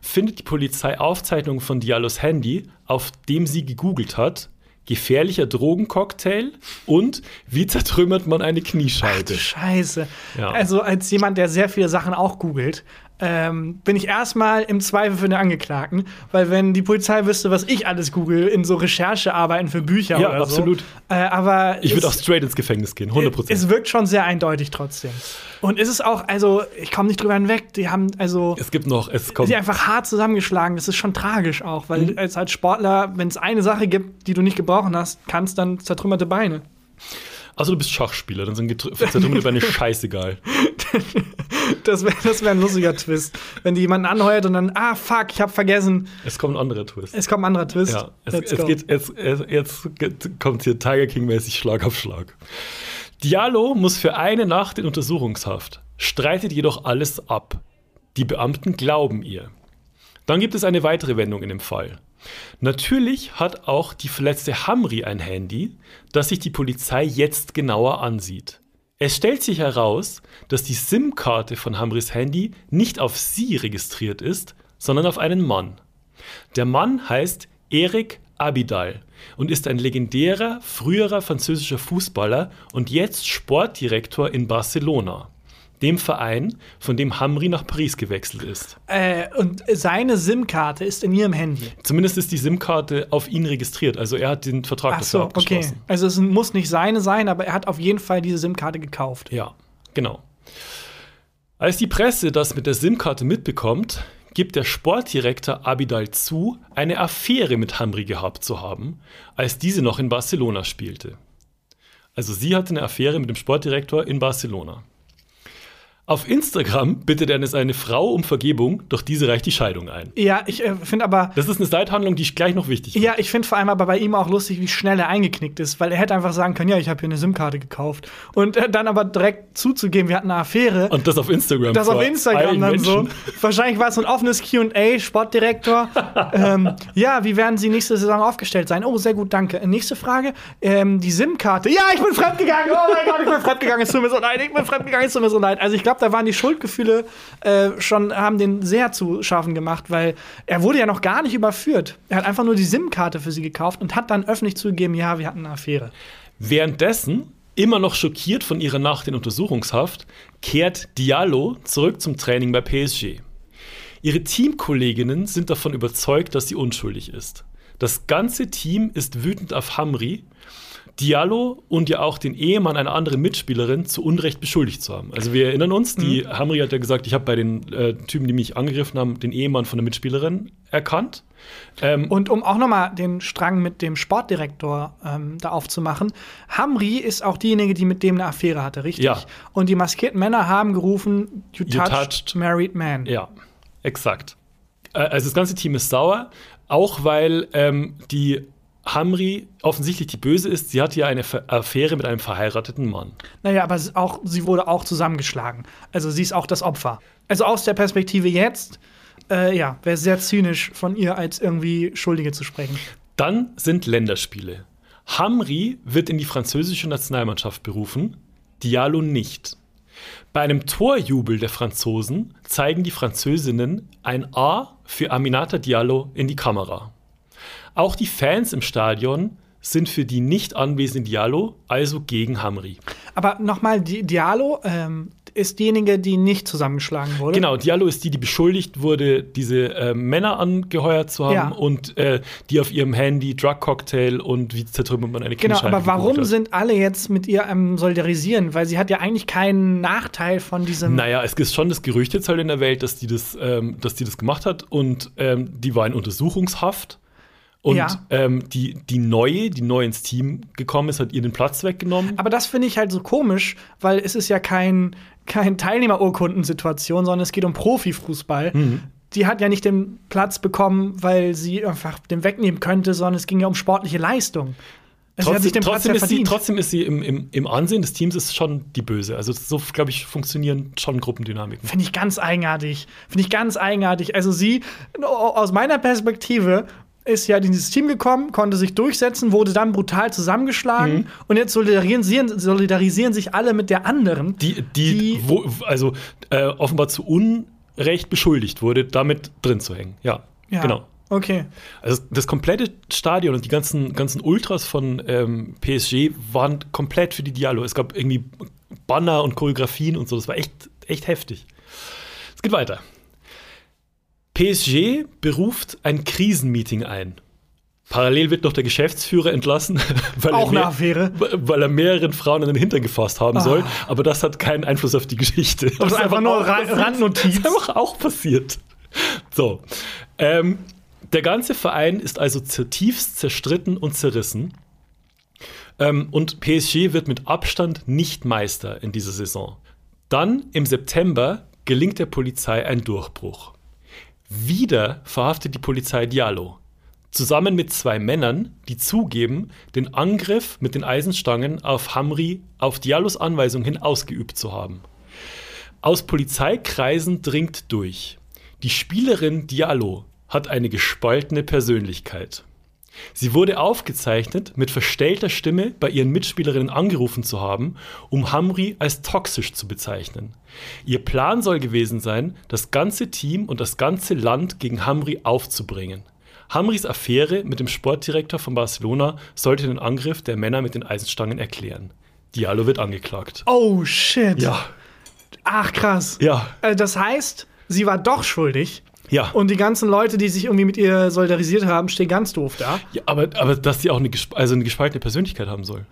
findet die Polizei Aufzeichnungen von Diallos Handy, auf dem sie gegoogelt hat, gefährlicher Drogencocktail und wie zertrümmert man eine Kniescheibe. Scheiße. Ja. Also als jemand, der sehr viele Sachen auch googelt, ähm, bin ich erstmal im Zweifel für den Angeklagten, weil wenn die Polizei wüsste, was ich alles google in so Recherchearbeiten für Bücher Ja, oder absolut. so. Äh, aber Ich würde auch es- straight ins Gefängnis gehen, 100%. Es wirkt schon sehr eindeutig trotzdem. Und es ist auch, also ich komme nicht drüber hinweg. Die haben also Es gibt noch, es kommt sie einfach hart zusammengeschlagen. Das ist schon tragisch auch, weil Mhm. als, als Sportler, wenn es eine Sache gibt, die du nicht gebrauchen hast, kannst dann zertrümmerte Beine. Also du bist Schachspieler, dann sind zertrümmerte Beine [LAUGHS] scheißegal. Das wäre das wär ein lustiger Twist. Wenn die jemanden anheuert und dann, ah, fuck, ich hab vergessen. Es kommt ein anderer Twist. Es kommt ein anderer Twist. Ja, es, es geht, jetzt, es, jetzt kommt hier Tiger King-mäßig Schlag auf Schlag. Diallo muss für eine Nacht in Untersuchungshaft, streitet jedoch alles ab. Die Beamten glauben ihr. Dann gibt es eine weitere Wendung in dem Fall. Natürlich hat auch die verletzte Hamri ein Handy, das sich die Polizei jetzt genauer ansieht. Es stellt sich heraus, dass die SIM-Karte von Hamris Handy nicht auf sie registriert ist, sondern auf einen Mann. Der Mann heißt Eric Abidal und ist ein legendärer früherer französischer Fußballer und jetzt Sportdirektor in Barcelona, dem Verein, von dem Hamri nach Paris gewechselt ist. Äh, und seine SIM-Karte ist in ihrem Handy. Zumindest ist die SIM-Karte auf ihn registriert, also er hat den Vertrag Ach dafür so, okay. abgeschlossen. Also es muss nicht seine sein, aber er hat auf jeden Fall diese SIM-Karte gekauft. Ja, genau. Als die Presse das mit der SIM-Karte mitbekommt, gibt der Sportdirektor Abidal zu, eine Affäre mit Hamri gehabt zu haben, als diese noch in Barcelona spielte. Also sie hatte eine Affäre mit dem Sportdirektor in Barcelona. Auf Instagram bittet er seine Frau um Vergebung, doch diese reicht die Scheidung ein. Ja, ich äh, finde aber, Das ist eine Seithandlung, die ich gleich noch wichtig finde. ja, ich finde vor allem aber bei ihm auch lustig, wie schnell er eingeknickt ist, weil er hätte einfach sagen können, ja, ich habe hier eine SIM-Karte gekauft. Und äh, dann aber direkt zuzugeben, wir hatten eine Affäre. Und das auf Instagram. das auf Instagram dann so. Menschen. [LAUGHS] Wahrscheinlich war es so ein offenes QA, Sportdirektor. ähm, ja, wie werden Sie nächste Saison aufgestellt sein? Oh, sehr gut, danke. Nächste Frage. Ähm, die SIM-Karte. Ja, ich bin fremdgegangen. Oh mein Gott, ich bin fremdgegangen. Es tut mir so leid. Ich bin fremdgegangen. Es tut mir so leid. Also, ich glaube, da waren die Schuldgefühle äh, schon, haben den sehr zu schaffen gemacht, weil er wurde ja noch gar nicht überführt. Er hat einfach nur die SIM-Karte für sie gekauft und hat dann öffentlich zugegeben, ja, wir hatten eine Affäre. Währenddessen, immer noch schockiert von ihrer Nacht in Untersuchungshaft, kehrt Diallo zurück zum Training bei PSG. Ihre Teamkolleginnen sind davon überzeugt, dass sie unschuldig ist. Das ganze Team ist wütend auf Hamri, Diallo und ja auch den Ehemann einer anderen Mitspielerin zu Unrecht beschuldigt zu haben. Also wir erinnern uns, die Mhm. Hamri hat ja gesagt, ich habe bei den äh, Typen, die mich angegriffen haben, den Ehemann von der Mitspielerin erkannt. Ähm, Und um auch noch mal den Strang mit dem Sportdirektor ähm, da aufzumachen, Hamri ist auch diejenige, die mit dem eine Affäre hatte, richtig? Ja. Und die maskierten Männer haben gerufen, you You touched, touched- married man. Ja, exakt. Äh, Also das ganze Team ist sauer, auch weil ähm, die Hamri offensichtlich die Böse ist. Sie hatte ja eine Affäre mit einem verheirateten Mann. Naja, aber sie- auch, sie wurde auch zusammengeschlagen. Also sie ist auch das Opfer. Also aus der Perspektive jetzt, äh, ja, wäre sehr zynisch von ihr als irgendwie Schuldige zu sprechen. Dann sind Länderspiele. Hamri wird in die französische Nationalmannschaft berufen, Diallo nicht. Bei einem Torjubel der Franzosen zeigen die Französinnen ein A für Aminata Diallo in die Kamera. Auch die Fans im Stadion sind für die nicht anwesende Diallo, also gegen Hamri. Aber nochmal, Di Diallo ähm, ist diejenige, die nicht zusammengeschlagen wurde. Genau, Diallo ist die, die beschuldigt wurde, diese äh, Männer angeheuert zu haben Ja. und äh, die auf ihrem Handy Drug Cocktail und wie zertrümmert man eine Genau, aber warum sind alle jetzt mit ihr am Solidarisieren? Weil sie hat ja eigentlich keinen Nachteil von diesem. Naja, es gibt schon das Gerücht jetzt halt in der Welt, dass die das, ähm, dass die das gemacht hat und ähm, die war in Untersuchungshaft. Und Ja. ähm, die, die neue, die neu ins Team gekommen ist, hat ihr den Platz weggenommen. Aber das finde ich halt so komisch, weil es ist ja kein, kein Teilnehmerurkundensituation, sondern es geht um Profifußball. Mhm. Die hat ja nicht den Platz bekommen, weil sie einfach den wegnehmen könnte, sondern es ging ja um sportliche Leistung. Also trotzdem, ja ist sie, trotzdem ist sie im, im, im Ansehen des Teams ist schon die Böse. Also so, glaube ich, funktionieren schon Gruppendynamiken. Finde ich ganz eigenartig. Finde ich ganz eigenartig. Also sie, aus meiner Perspektive, ist ja in dieses Team gekommen, konnte sich durchsetzen, wurde dann brutal zusammengeschlagen Mhm. und jetzt solidarisieren, solidarisieren sich alle mit der anderen. Die, die, Die- wo, also äh, offenbar zu Unrecht beschuldigt wurde, damit drin zu hängen. Ja, Ja, genau. Okay. Also das komplette Stadion und die ganzen, ganzen Ultras von ähm, PSG waren komplett für die Diallo. Es gab irgendwie Banner und Choreografien und so. Das war echt, echt heftig. Es geht weiter. PSG beruft ein Krisenmeeting ein. Parallel wird noch der Geschäftsführer entlassen, [LAUGHS] weil, er, mehr- weil er mehreren Frauen an den Hintern gefasst haben soll. Ah. Aber das hat keinen Einfluss auf die Geschichte. Das ist einfach nur. Randnotiz. Das ist einfach auch passiert. So. Ähm, der ganze Verein ist also zutiefst zerstritten und zerrissen. Ähm, und PSG wird mit Abstand nicht Meister in dieser Saison. Dann im September gelingt der Polizei ein Durchbruch. Wieder verhaftet die Polizei Diallo. Zusammen mit zwei Männern, die zugeben, den Angriff mit den Eisenstangen auf Hamri auf Diallos Anweisung hin ausgeübt zu haben. Aus Polizeikreisen dringt durch. Die Spielerin Diallo hat eine gespaltene Persönlichkeit. Sie wurde aufgezeichnet, mit verstellter Stimme bei ihren Mitspielerinnen angerufen zu haben, um Hamri als toxisch zu bezeichnen. Ihr Plan soll gewesen sein, das ganze Team und das ganze Land gegen Hamri aufzubringen. Hamris Affäre mit dem Sportdirektor von Barcelona sollte den Angriff der Männer mit den Eisenstangen erklären. Diallo wird angeklagt. Oh shit. Ja, Ach krass. ja, Äh, das heißt, sie war doch schuldig. Ja. Und die ganzen Leute, die sich irgendwie mit ihr solidarisiert haben, stehen ganz doof da. ja aber, aber dass sie auch eine, also eine gespaltene Persönlichkeit haben soll.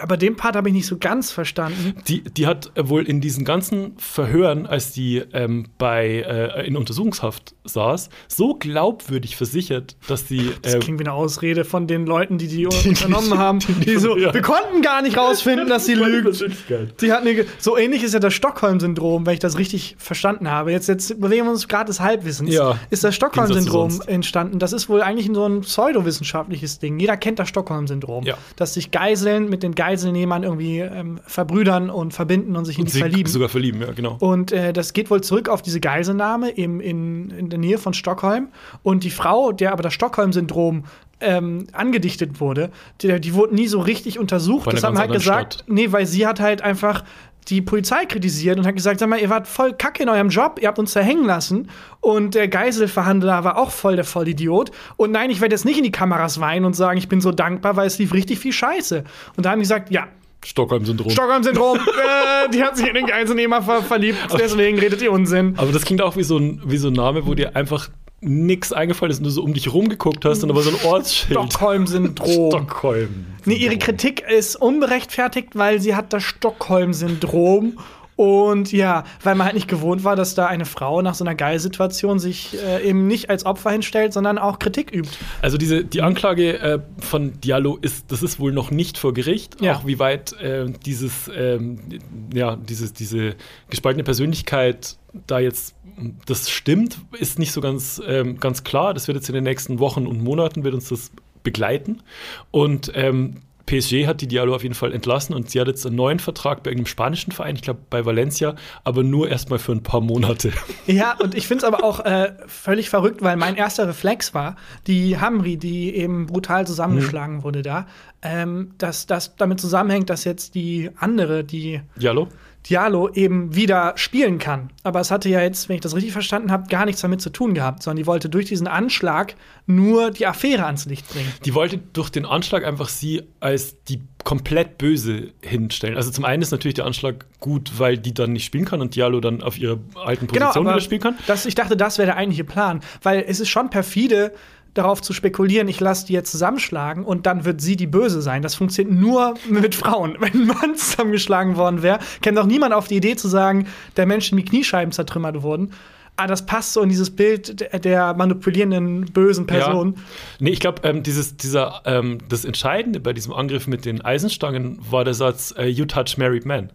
Aber den Part habe ich nicht so ganz verstanden. Die, die hat äh, wohl in diesen ganzen Verhören, als die ähm, bei, äh, in Untersuchungshaft saß, so glaubwürdig versichert, dass sie. Das äh, klingt wie eine Ausrede von den Leuten, die die [LAUGHS] unternommen haben. die- Die so, ja. wir konnten gar nicht rausfinden, [LAUGHS] dass sie lügt. Sie hat eine, so ähnlich ist ja das Stockholm-Syndrom, wenn ich das richtig verstanden habe. Jetzt, jetzt bewegen wir uns gerade des Halbwissens. Ja, Ist das Stockholm-Syndrom entstanden? Das ist wohl eigentlich so ein pseudowissenschaftliches Ding. Jeder kennt das Stockholm-Syndrom. Ja. Dass sich Geiseln mit den Geiselnehmern irgendwie ähm, verbrüdern und verbinden und sich in die sie verlieben. sogar verlieben, ja, genau. Und äh, das geht wohl zurück auf diese Geiselnahme im, in, in der Nähe von Stockholm. Und die Frau, der aber das Stockholm-Syndrom ähm, angedichtet wurde, die, die wurde nie so richtig untersucht. Das haben halt gesagt, Stadt. nee, weil sie hat halt einfach die Polizei kritisiert und hat gesagt, sag mal, ihr wart voll kacke in eurem Job, ihr habt uns da hängen lassen. Und der Geiselverhandler war auch voll der Vollidiot. Und nein, ich werde jetzt nicht in die Kameras weinen und sagen, ich bin so dankbar, weil es lief richtig viel Scheiße. Und da haben die gesagt, ja, Stockholm-Syndrom. Stockholm-Syndrom, [LAUGHS] äh, die hat sich in den Geiselnehmer ver verliebt, deswegen redet ihr Unsinn. Aber das klingt auch wie so ein, wie so ein Name, wo dir einfach nichts eingefallen ist und du so um dich rumgeguckt hast und aber so ein Ortsschild. Stockholm-Syndrom. Stockholm. Nee, ihre Kritik ist unberechtfertigt, weil sie hat das Stockholm-Syndrom. Und ja, weil man halt nicht gewohnt war, dass da eine Frau nach so einer Geilsituation sich äh, eben nicht als Opfer hinstellt, sondern auch Kritik übt. Also diese, die Anklage äh, von Diallo ist, das ist wohl noch nicht vor Gericht, Ja. auch wie weit äh, dieses, ähm, ja, dieses, diese gespaltene Persönlichkeit da jetzt das stimmt, ist nicht so ganz, ähm, ganz klar. Das wird jetzt in den nächsten Wochen und Monaten wird uns das begleiten. Und ähm, PSG hat die Diallo auf jeden Fall entlassen und sie hat jetzt einen neuen Vertrag bei irgendeinem spanischen Verein, ich glaube bei Valencia, aber nur erstmal für ein paar Monate. [LAUGHS] Ja, und ich finde es aber auch äh, völlig verrückt, weil mein erster Reflex war, die Hamri, die eben brutal zusammengeschlagen wurde da, ähm, dass das damit zusammenhängt, dass jetzt die andere, die Diallo? Diallo eben wieder spielen kann. Aber es hatte ja jetzt, wenn ich das richtig verstanden habe, gar nichts damit zu tun gehabt, sondern die wollte durch diesen Anschlag nur die Affäre ans Licht bringen. Die wollte durch den Anschlag einfach sie als die komplett böse hinstellen. Also zum einen ist natürlich der Anschlag gut, weil die dann nicht spielen kann und Diallo dann auf ihrer alten Genau, Position aber wieder spielen kann. das, ich dachte, das wäre der eigentliche Plan, weil es ist schon perfide, darauf zu spekulieren, ich lasse die jetzt zusammenschlagen und dann wird sie die Böse sein. Das funktioniert nur mit Frauen. [LAUGHS] Wenn ein Mann zusammengeschlagen worden wäre, käme doch niemand auf die Idee zu sagen, der Mensch, dem die Kniescheiben zertrümmert wurden. Ah, das passt so in dieses Bild der, der manipulierenden, bösen Person. Ja. Nee, ich glaube, ähm, dieses, dieser, ähm, das Entscheidende bei diesem Angriff mit den Eisenstangen war der Satz, äh, You touch married men.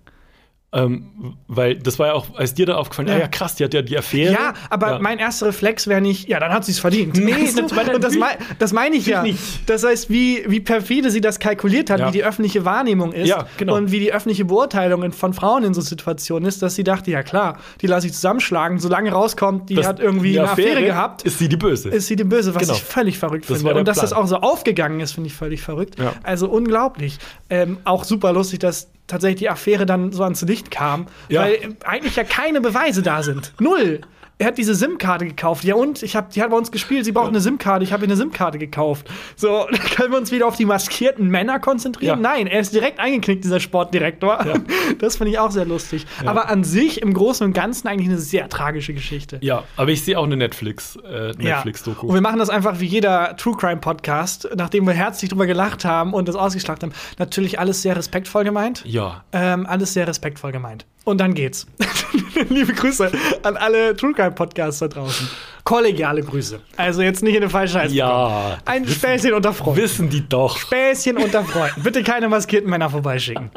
Ähm, weil das war ja auch, als dir da aufgefallen, Ja. ja, ja krass, die hat ja die Affäre. Ja, aber Ja. mein erster Reflex wäre nicht, ja, dann hat sie es verdient. Nee, Weißt du? das und das, natürlich- mei das meine ich ja. nicht. Das heißt, wie, wie perfide sie das kalkuliert hat, Ja. wie die öffentliche Wahrnehmung ist Ja, genau. und wie die öffentliche Beurteilung von Frauen in so Situationen ist, dass sie dachte, ja klar, die lasse ich zusammenschlagen, solange rauskommt, die Das- hat irgendwie die eine Affäre, gehabt. Ist sie die Böse? ist sie die Böse, was Genau. ich völlig verrückt Das finde. Und dass Plan. das auch so aufgegangen ist, finde ich völlig verrückt. Also unglaublich. Ähm, auch super lustig, dass tatsächlich die Affäre dann so ans Licht kam, Ja. weil eigentlich ja keine Beweise da sind. Null. Er hat diese SIM-Karte gekauft. Ja, und? Ich hab, die hat bei uns gespielt. Sie braucht eine SIM-Karte. Ich habe ihr eine SIM-Karte gekauft. So, [LAUGHS] können wir uns wieder auf die maskierten Männer konzentrieren? Ja. Nein, er ist direkt eingeknickt, dieser Sportdirektor. Ja. [LAUGHS] Das finde ich auch sehr lustig. Aber an sich im Großen und Ganzen eigentlich eine sehr tragische Geschichte. ja, aber ich sehe auch eine Netflix, äh, Ja. Netflix-Doku. Und wir machen das einfach wie jeder True Crime Podcast, nachdem wir herzlich drüber gelacht haben und das ausgeschlagt haben. Natürlich alles sehr respektvoll gemeint. ja. Ähm, alles sehr respektvoll gemeint. Und dann geht's. [LAUGHS] Liebe Grüße an alle True Crime Podcasts da draußen. Kollegiale Grüße. Also jetzt nicht in den falschen Hals Ja. Ein Späßchen unter Freunden. Wissen die doch. Späßchen unter Freunden. Bitte keine maskierten Männer vorbeischicken.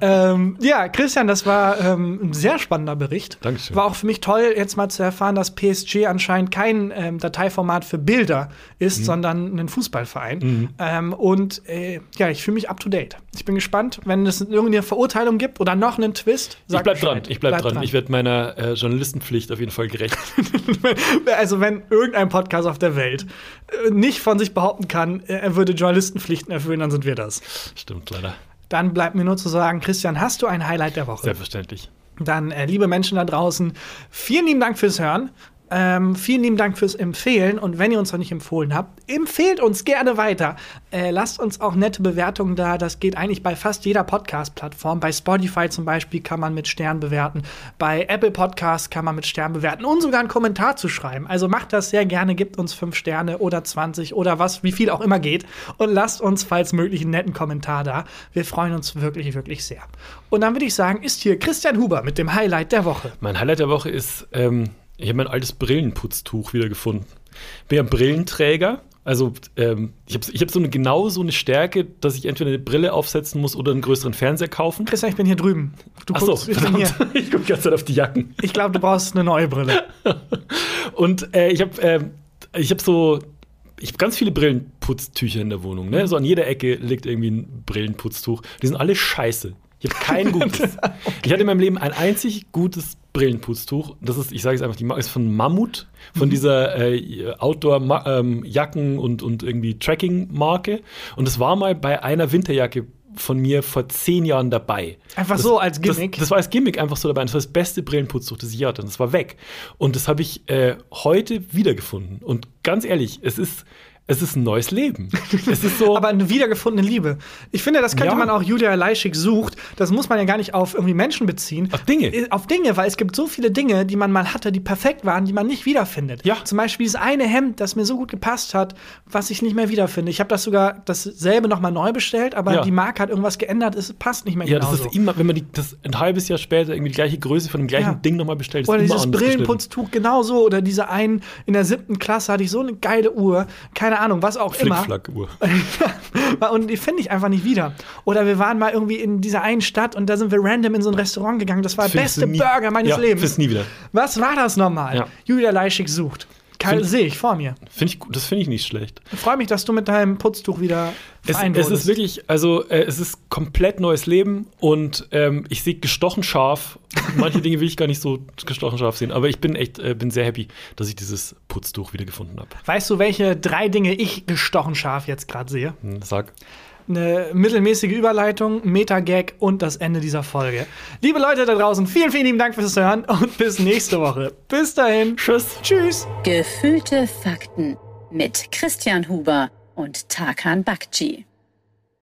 ähm, ja, Christian, das war ähm, ein sehr spannender Bericht. Dankeschön. War auch für mich toll, jetzt mal zu erfahren, dass PSG anscheinend kein ähm, Dateiformat für Bilder ist, Mhm. sondern ein Fußballverein. Ähm, und äh, ja, ich fühle mich up to date. Ich bin gespannt, wenn es irgendeine Verurteilung gibt oder noch einen Twist. Ich bleib Bescheid. dran, ich bleib, dran. Ich werde meiner äh, Journalistenpflicht auf jeden Fall gerecht. also [LAUGHS] [LAUGHS] wenn irgendein Podcast auf der Welt äh, nicht von sich behaupten kann, äh, er würde Journalistenpflichten erfüllen, dann sind wir das. Stimmt leider. Dann bleibt mir nur zu sagen, Christian, hast du ein Highlight der Woche? Selbstverständlich. Dann, äh, liebe Menschen da draußen, vielen lieben Dank fürs Hören. Ähm, vielen lieben Dank fürs Empfehlen und wenn ihr uns noch nicht empfohlen habt, empfehlt uns gerne weiter. Äh, lasst uns auch nette Bewertungen da. Das geht eigentlich bei fast jeder Podcast-Plattform. Bei Spotify zum Beispiel kann man mit Stern bewerten. Bei Apple Podcasts kann man mit Stern bewerten und sogar einen Kommentar zu schreiben. Also macht das sehr gerne, gebt uns fünf Sterne oder 20 oder was, wie viel auch immer geht. Und lasst uns, falls möglich, einen netten Kommentar da. Wir freuen uns wirklich, wirklich sehr. Und dann würde ich sagen, ist hier Christian Huber mit dem Highlight der Woche. Mein Highlight der Woche ist, ähm, ich habe mein altes Brillenputztuch wiedergefunden. Bin ja Brillenträger. Also ähm, ich habe ich hab so eine, genau so eine Stärke, dass ich entweder eine Brille aufsetzen muss oder einen größeren Fernseher kaufen. Christian, ich bin hier drüben. Du Achso, guckst, [LAUGHS] ich, bin hier. ich gucke die ganze Zeit auf die Jacken. ich glaube, du brauchst eine neue Brille. [LAUGHS] Und äh, ich habe ich hab so, ich habe ganz viele Brillenputztücher in der Wohnung. Ne? So an jeder Ecke liegt irgendwie ein Brillenputztuch. Die sind alle scheiße. Ich habe kein [LAUGHS] gutes. Ich hatte in meinem Leben ein einzig gutes Brillenputztuch. Das ist, ich sage es einfach, die Marke ist von Mammut, von dieser äh, Outdoor-Jacken und, und irgendwie Tracking-Marke. Und es war mal bei einer Winterjacke von mir vor zehn Jahren dabei. Einfach das, so als Gimmick? Das, das war als Gimmick einfach so dabei. Und das war das beste Brillenputztuch, das ich je hatte. Und das war weg. Und das habe ich äh, heute wiedergefunden. Und ganz ehrlich, es ist es ist ein neues Leben. [LAUGHS] es ist so. Aber eine wiedergefundene Liebe. Ich finde, das könnte Ja. man auch Julia Leischig sucht. Das muss man ja gar nicht auf irgendwie Menschen beziehen. Auf Dinge. Äh, Auf Dinge, weil es gibt so viele Dinge, die man mal hatte, die perfekt waren, die man nicht wiederfindet. Ja. Zum Beispiel dieses eine Hemd, das mir so gut gepasst hat, was ich nicht mehr wiederfinde. Ich habe das sogar dasselbe nochmal neu bestellt, aber Ja. die Marke hat irgendwas geändert, es passt nicht mehr ja, das genauso. ist immer, wenn man die, das ein halbes Jahr später irgendwie die gleiche Größe von dem gleichen Ja. Ding nochmal bestellt, ist Oder dieses. Brillenputztuch genauso. Oder diese einen in der siebten Klasse hatte ich so eine geile Uhr. Keine Ahnung, was auch immer. Flickflack-Uhr. [LAUGHS] und die finde ich einfach nicht wieder. Oder wir waren mal irgendwie in dieser einen Stadt und da sind wir random in so ein Restaurant gegangen. Das war der beste nie- Burger meines ja, Lebens. nie wieder. Was war das nochmal? Ja. Julia Leischig sucht. Sehe ich vor mir. Find ich, gut, das finde ich nicht schlecht. Ich freue mich, dass du mit deinem Putztuch wieder Es, es ist wirklich, also äh, es ist komplett neues Leben und ähm, ich sehe gestochen scharf. Manche Dinge will ich gar nicht so gestochen scharf sehen, aber ich bin echt, äh, bin sehr happy, dass ich dieses Putztuch wieder gefunden habe. Weißt du, welche drei Dinge ich gestochen scharf jetzt gerade sehe? Hm, Sag. Eine mittelmäßige Überleitung, Meta-Gag und das Ende dieser Folge. Liebe Leute da draußen, vielen, vielen lieben Dank fürs Hören und [LAUGHS] bis nächste Woche. Bis dahin. Tschüss. Tschüss. Gefühlte Fakten mit Christian Huber und Tarkan Bakci.